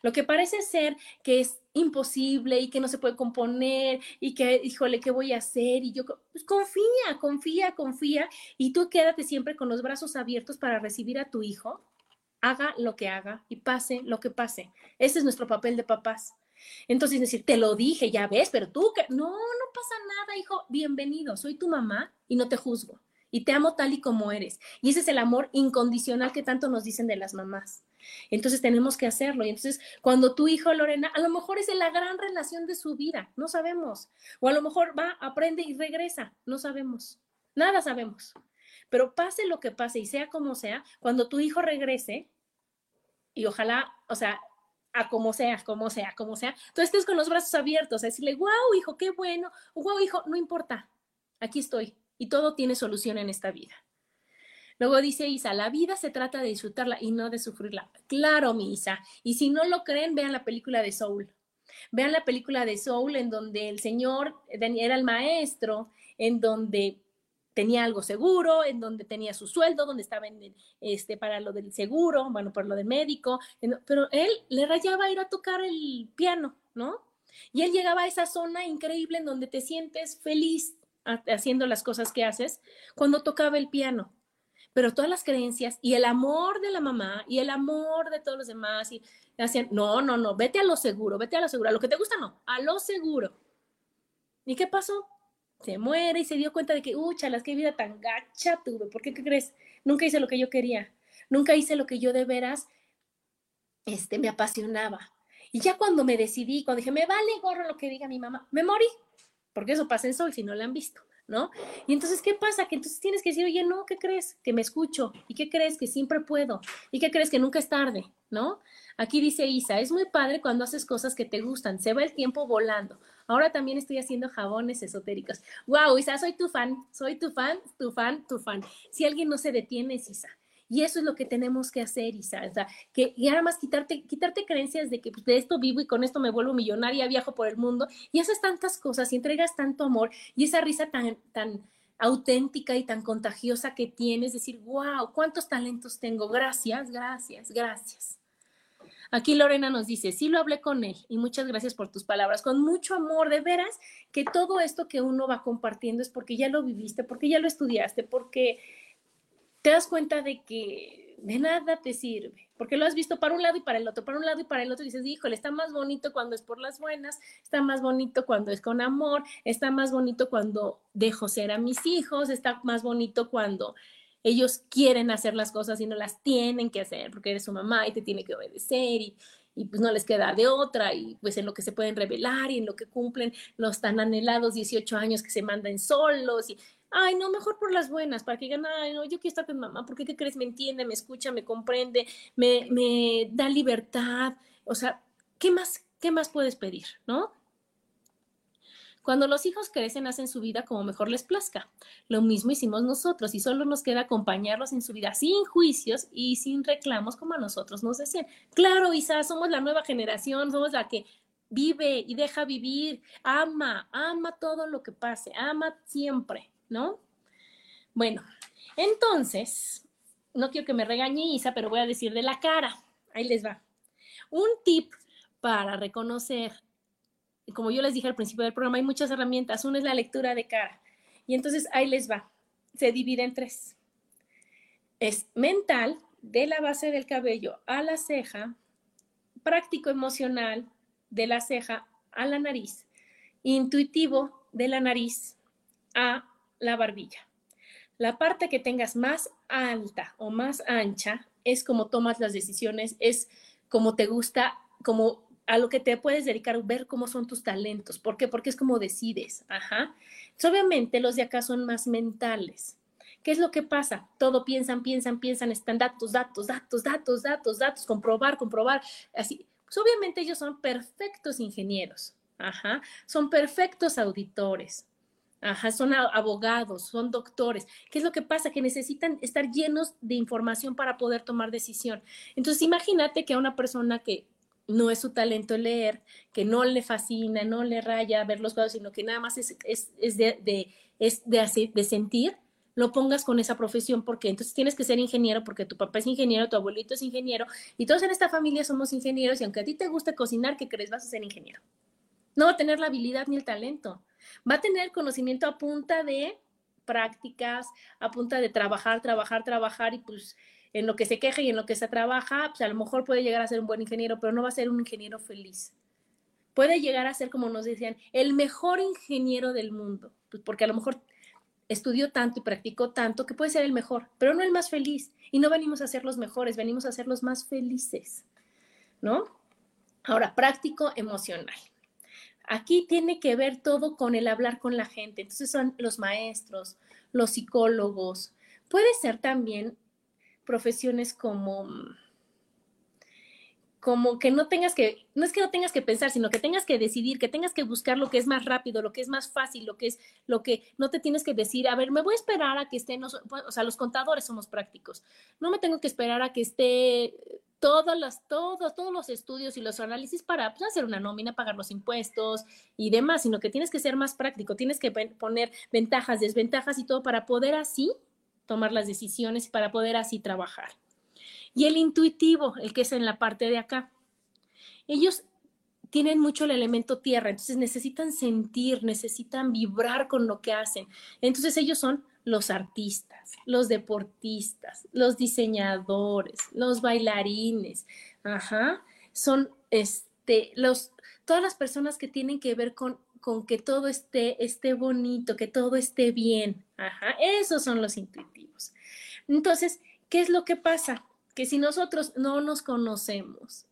Lo que parece ser que es imposible y que no se puede componer y que, híjole, ¿qué voy a hacer? Y yo, pues confía, confía, confía y tú quédate siempre con los brazos abiertos para recibir a tu hijo haga lo que haga y pase lo que pase. Ese es nuestro papel de papás. Entonces, decir, te lo dije, ya ves, pero tú que no, no pasa nada, hijo, bienvenido, soy tu mamá y no te juzgo y te amo tal y como eres. Y ese es el amor incondicional que tanto nos dicen de las mamás. Entonces tenemos que hacerlo. Y entonces, cuando tu hijo, Lorena, a lo mejor es la gran relación de su vida, no sabemos. O a lo mejor va, aprende y regresa, no sabemos. Nada sabemos. Pero pase lo que pase y sea como sea, cuando tu hijo regrese, y ojalá, o sea, a como sea, como sea, como sea. Entonces estés con los brazos abiertos, a decirle, wow, hijo, qué bueno, wow, hijo, no importa, aquí estoy y todo tiene solución en esta vida. Luego dice Isa, la vida se trata de disfrutarla y no de sufrirla. Claro, mi Isa. Y si no lo creen, vean la película de Soul. Vean la película de Soul en donde el señor era el maestro, en donde tenía algo seguro, en donde tenía su sueldo, donde estaba en, este, para lo del seguro, bueno, por lo del médico, pero él le rayaba ir a tocar el piano, ¿no? Y él llegaba a esa zona increíble en donde te sientes feliz haciendo las cosas que haces cuando tocaba el piano. Pero todas las creencias y el amor de la mamá y el amor de todos los demás y hacían, no, no, no, vete a lo seguro, vete a lo seguro, a lo que te gusta no, a lo seguro. ¿Y qué pasó? Se muere y se dio cuenta de que, ucha, las que vida tan gacha tuve, ¿por qué, qué crees? Nunca hice lo que yo quería, nunca hice lo que yo de veras este, me apasionaba. Y ya cuando me decidí, cuando dije, me vale gorro lo que diga mi mamá, me morí, porque eso pasa en Sol si no la han visto, ¿no? Y entonces, ¿qué pasa? Que entonces tienes que decir, oye, no, ¿qué crees? Que me escucho. ¿Y qué crees? Que siempre puedo. ¿Y qué crees? Que nunca es tarde, ¿no? Aquí dice Isa, es muy padre cuando haces cosas que te gustan, se va el tiempo volando. Ahora también estoy haciendo jabones esotéricos. Wow, Isa, soy tu fan, soy tu fan, tu fan, tu fan. Si alguien no se detiene, es Isa. Y eso es lo que tenemos que hacer, Isa. Que y ahora más quitarte, quitarte creencias de que pues, de esto vivo y con esto me vuelvo millonaria, viajo por el mundo y haces tantas cosas y entregas tanto amor y esa risa tan, tan auténtica y tan contagiosa que tienes, decir, wow, cuántos talentos tengo. Gracias, gracias, gracias. Aquí Lorena nos dice, sí lo hablé con él y muchas gracias por tus palabras, con mucho amor, de veras, que todo esto que uno va compartiendo es porque ya lo viviste, porque ya lo estudiaste, porque te das cuenta de que de nada te sirve, porque lo has visto para un lado y para el otro, para un lado y para el otro, y dices, híjole, está más bonito cuando es por las buenas, está más bonito cuando es con amor, está más bonito cuando dejo ser a mis hijos, está más bonito cuando ellos quieren hacer las cosas y no las tienen que hacer porque eres su mamá y te tiene que obedecer y, pues no les queda de otra y pues en lo que se pueden revelar y en lo que cumplen los tan anhelados 18 años que se mandan solos y ay no mejor por las buenas para que digan ay no yo quiero estar con mamá porque qué crees me entiende me escucha me comprende me, me da libertad o sea qué más qué más puedes pedir no cuando los hijos crecen, hacen su vida como mejor les plazca. Lo mismo hicimos nosotros y solo nos queda acompañarlos en su vida sin juicios y sin reclamos como a nosotros nos decían. Claro, Isa, somos la nueva generación, somos la que vive y deja vivir, ama, ama todo lo que pase, ama siempre, ¿no? Bueno, entonces, no quiero que me regañe Isa, pero voy a decir de la cara. Ahí les va. Un tip para reconocer como yo les dije al principio del programa, hay muchas herramientas. Una es la lectura de cara. Y entonces ahí les va. Se divide en tres. Es mental, de la base del cabello a la ceja, práctico emocional, de la ceja a la nariz, intuitivo, de la nariz a la barbilla. La parte que tengas más alta o más ancha es como tomas las decisiones, es como te gusta, como a lo que te puedes dedicar, ver cómo son tus talentos. ¿Por qué? Porque es como decides. Ajá. obviamente los de acá son más mentales. ¿Qué es lo que pasa? Todo piensan, piensan, piensan, están datos, datos, datos, datos, datos, datos, comprobar, comprobar. Así. Pues obviamente ellos son perfectos ingenieros. Ajá. Son perfectos auditores. Ajá, son abogados, son doctores. ¿Qué es lo que pasa? Que necesitan estar llenos de información para poder tomar decisión. Entonces, imagínate que a una persona que no es su talento leer, que no le fascina, no le raya ver los cuadros, sino que nada más es, de, es de, de sentir, lo pongas con esa profesión, porque entonces tienes que ser ingeniero, porque tu papá es ingeniero, tu abuelito es ingeniero, y todos en esta familia somos ingenieros, y aunque a ti te guste cocinar, ¿qué crees? Vas a ser ingeniero. No va a tener la habilidad ni el talento, va a tener conocimiento a punta de prácticas, a punta de trabajar, trabajar, trabajar, y pues en lo que se queja y en lo que se trabaja, pues a lo mejor puede llegar a ser un buen ingeniero, pero no va a ser un ingeniero feliz. Puede llegar a ser, como nos decían, el mejor ingeniero del mundo, pues porque a lo mejor estudió tanto y practicó tanto que puede ser el mejor, pero no el más feliz. Y no venimos a ser los mejores, venimos a ser los más felices, ¿no? Ahora, práctico emocional. Aquí tiene que ver todo con el hablar con la gente. Entonces son los maestros, los psicólogos. Puede ser también profesiones como, como que no tengas que, no es que no tengas que pensar, sino que tengas que decidir, que tengas que buscar lo que es más rápido, lo que es más fácil, lo que es lo que no te tienes que decir, a ver, me voy a esperar a que esté, o sea, los contadores somos prácticos, no me tengo que esperar a que esté todos los, todos, todos los estudios y los análisis para pues, hacer una nómina, pagar los impuestos y demás, sino que tienes que ser más práctico, tienes que poner ventajas, desventajas y todo para poder así tomar las decisiones para poder así trabajar. Y el intuitivo, el que es en la parte de acá. Ellos tienen mucho el elemento tierra, entonces necesitan sentir, necesitan vibrar con lo que hacen. Entonces ellos son los artistas, los deportistas, los diseñadores, los bailarines, ajá, son este, los, todas las personas que tienen que ver con, con que todo esté, esté bonito, que todo esté bien, ajá, esos son los intuitivos. Entonces, ¿qué es lo que pasa? que si nosotros no nos conocemos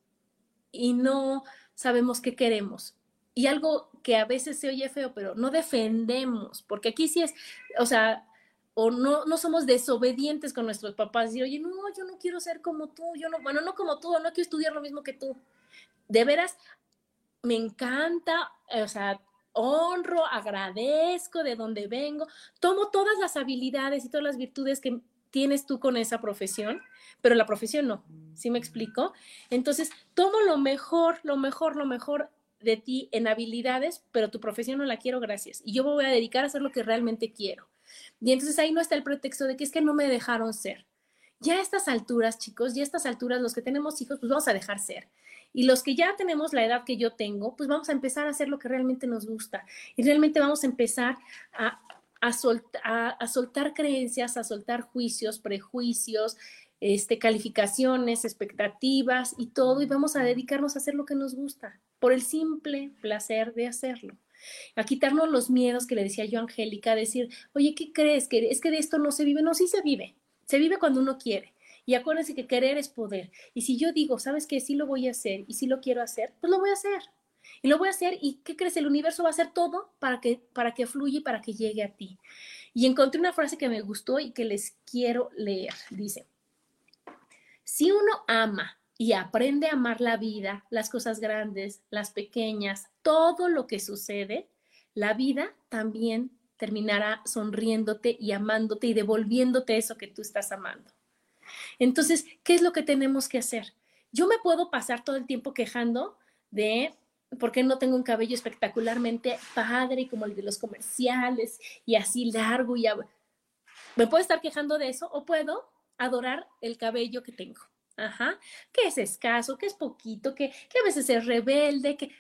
y no sabemos qué queremos, y algo que a veces se oye feo, pero no defendemos, porque aquí sí es, o sea, o no, no somos desobedientes con nuestros papás, decir, oye, no, yo no quiero ser como tú, yo no, bueno, no como tú, no quiero estudiar lo mismo que tú. De veras, me encanta, o sea, honro, agradezco de donde vengo, tomo todas las habilidades y todas las virtudes que tienes tú con esa profesión, pero la profesión no, ¿sí me explico? Entonces, tomo lo mejor, lo mejor, lo mejor de ti en habilidades, pero tu profesión no la quiero, gracias. Y yo me voy a dedicar a hacer lo que realmente quiero. Y entonces ahí no está el pretexto de que es que no me dejaron ser. Ya a estas alturas, chicos, ya a estas alturas, los que tenemos hijos, pues vamos a dejar ser. Y los que ya tenemos la edad que yo tengo, pues vamos a empezar a hacer lo que realmente nos gusta. Y realmente vamos a empezar a, a, soltar creencias, a soltar juicios, prejuicios, este, calificaciones, expectativas y todo, y vamos a dedicarnos a hacer lo que nos gusta, por el simple placer de hacerlo. A quitarnos los miedos que le decía yo a Angélica, a decir, oye, ¿qué crees? que ¿Es que de esto no se vive? No, sí se vive. Se vive cuando uno quiere. Y acuérdense que querer es poder. Y si yo digo, ¿sabes qué? Sí lo voy a hacer y sí lo quiero hacer, pues lo voy a hacer. Y lo voy a hacer y ¿qué crees? El universo va a hacer todo para que, para que fluya y para que llegue a ti. Y encontré una frase que me gustó y que les quiero leer. Dice, si uno ama y aprende a amar la vida, las cosas grandes, las pequeñas, todo lo que sucede, la vida también terminará sonriéndote y amándote y devolviéndote eso que tú estás amando. Entonces, ¿qué es lo que tenemos que hacer? Yo me puedo pasar todo el tiempo quejando de ¿por qué no tengo un cabello espectacularmente padre como el de los comerciales y así largo y me puedo estar quejando de eso o puedo adorar el cabello que tengo. Ajá, que es escaso, que es poquito, que, que a veces es rebelde, que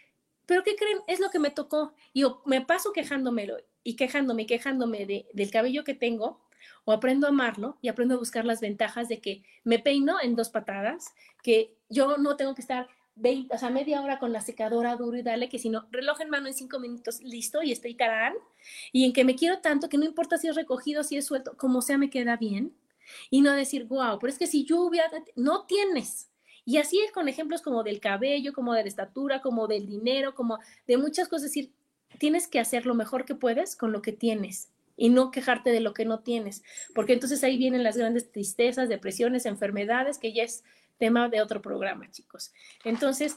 pero ¿qué creen? Es lo que me tocó. Y me paso quejándomelo y quejándome quejándome de, del cabello que tengo, o aprendo a amarlo y aprendo a buscar las ventajas de que me peino en dos patadas, que yo no tengo que estar 20, o sea, media hora con la secadora duro y dale, que si no, reloj en mano en cinco minutos, listo, y estoy tarán, y en que me quiero tanto que no importa si es recogido, si es suelto, como sea, me queda bien, y no decir, wow, pero es que si hubiera, no tienes. Y así es con ejemplos como del cabello, como de la estatura, como del dinero, como de muchas cosas, decir, tienes que hacer lo mejor que puedes con lo que tienes y no quejarte de lo que no tienes, porque entonces ahí vienen las grandes tristezas, depresiones, enfermedades, que ya es tema de otro programa, chicos. Entonces,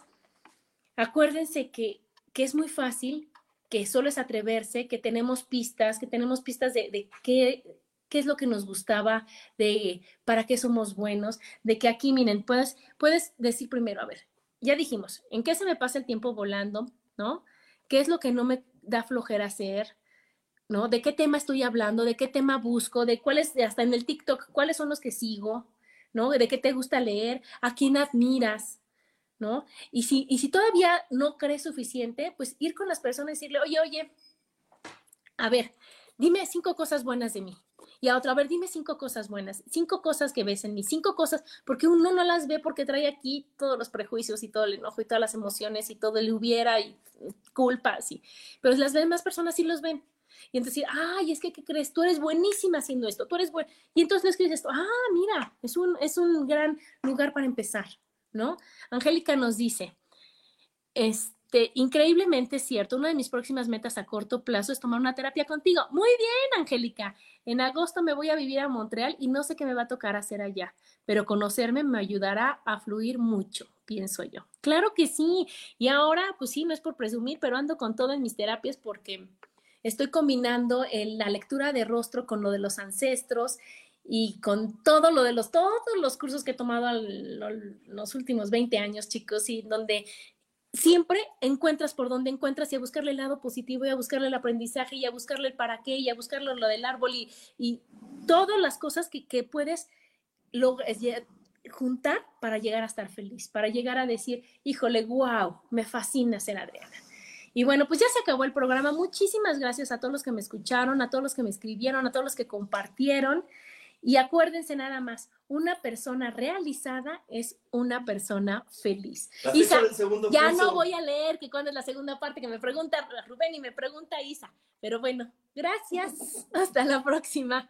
acuérdense que, que es muy fácil, que solo es atreverse, que tenemos pistas, que tenemos pistas de, de qué, qué es lo que nos gustaba, de para qué somos buenos, de que aquí, miren, puedes, puedes decir primero, a ver, ya dijimos, ¿en qué se me pasa el tiempo volando? ¿No? ¿Qué es lo que no me da flojera hacer? ¿No? ¿De qué tema estoy hablando? ¿De qué tema busco? ¿De cuáles, hasta en el TikTok, cuáles son los que sigo? ¿no? De qué te gusta leer, a quién admiras, ¿no? Y si, y si todavía no crees suficiente, pues ir con las personas y decirle, oye, oye, a ver, dime cinco cosas buenas de mí. Y a otra, a ver, dime cinco cosas buenas, cinco cosas que ves en mí, cinco cosas, porque uno no las ve porque trae aquí todos los prejuicios y todo el enojo y todas las emociones y todo el hubiera y culpas, y, pero las ven más personas sí los ven. Y entonces ay, es que, ¿qué crees? Tú eres buenísima haciendo esto, tú eres buena. Y entonces le escribes esto, ah, mira, es un, es un gran lugar para empezar, ¿no? Angélica nos dice, este, increíblemente cierto, una de mis próximas metas a corto plazo es tomar una terapia contigo. Muy bien, Angélica. En agosto me voy a vivir a Montreal y no sé qué me va a tocar hacer allá, pero conocerme me ayudará a fluir mucho. pienso yo. Claro que sí. Y ahora, pues sí, no es por presumir, pero ando con todo en mis terapias porque estoy combinando la lectura de rostro con lo de los ancestros y con todo lo de los, todos los cursos que he tomado en los últimos 20 años, chicos, y donde siempre encuentras por donde encuentras y a buscarle el lado positivo y a buscarle el aprendizaje y a buscarle el para qué y a buscarle lo del árbol y, y todas las cosas que, que puedes juntar para llegar a estar feliz, para llegar a decir, híjole, wow, me fascina ser Adriana. Y bueno, pues ya se acabó el programa. Muchísimas gracias a todos los que me escucharon, a todos los que me escribieron, a todos los que compartieron. Y acuérdense nada más, una persona realizada es una persona feliz. Isa, ya no voy a leer que cuando es la segunda parte que me pregunta Rubén y me pregunta Isa. Pero bueno, gracias. Hasta la próxima.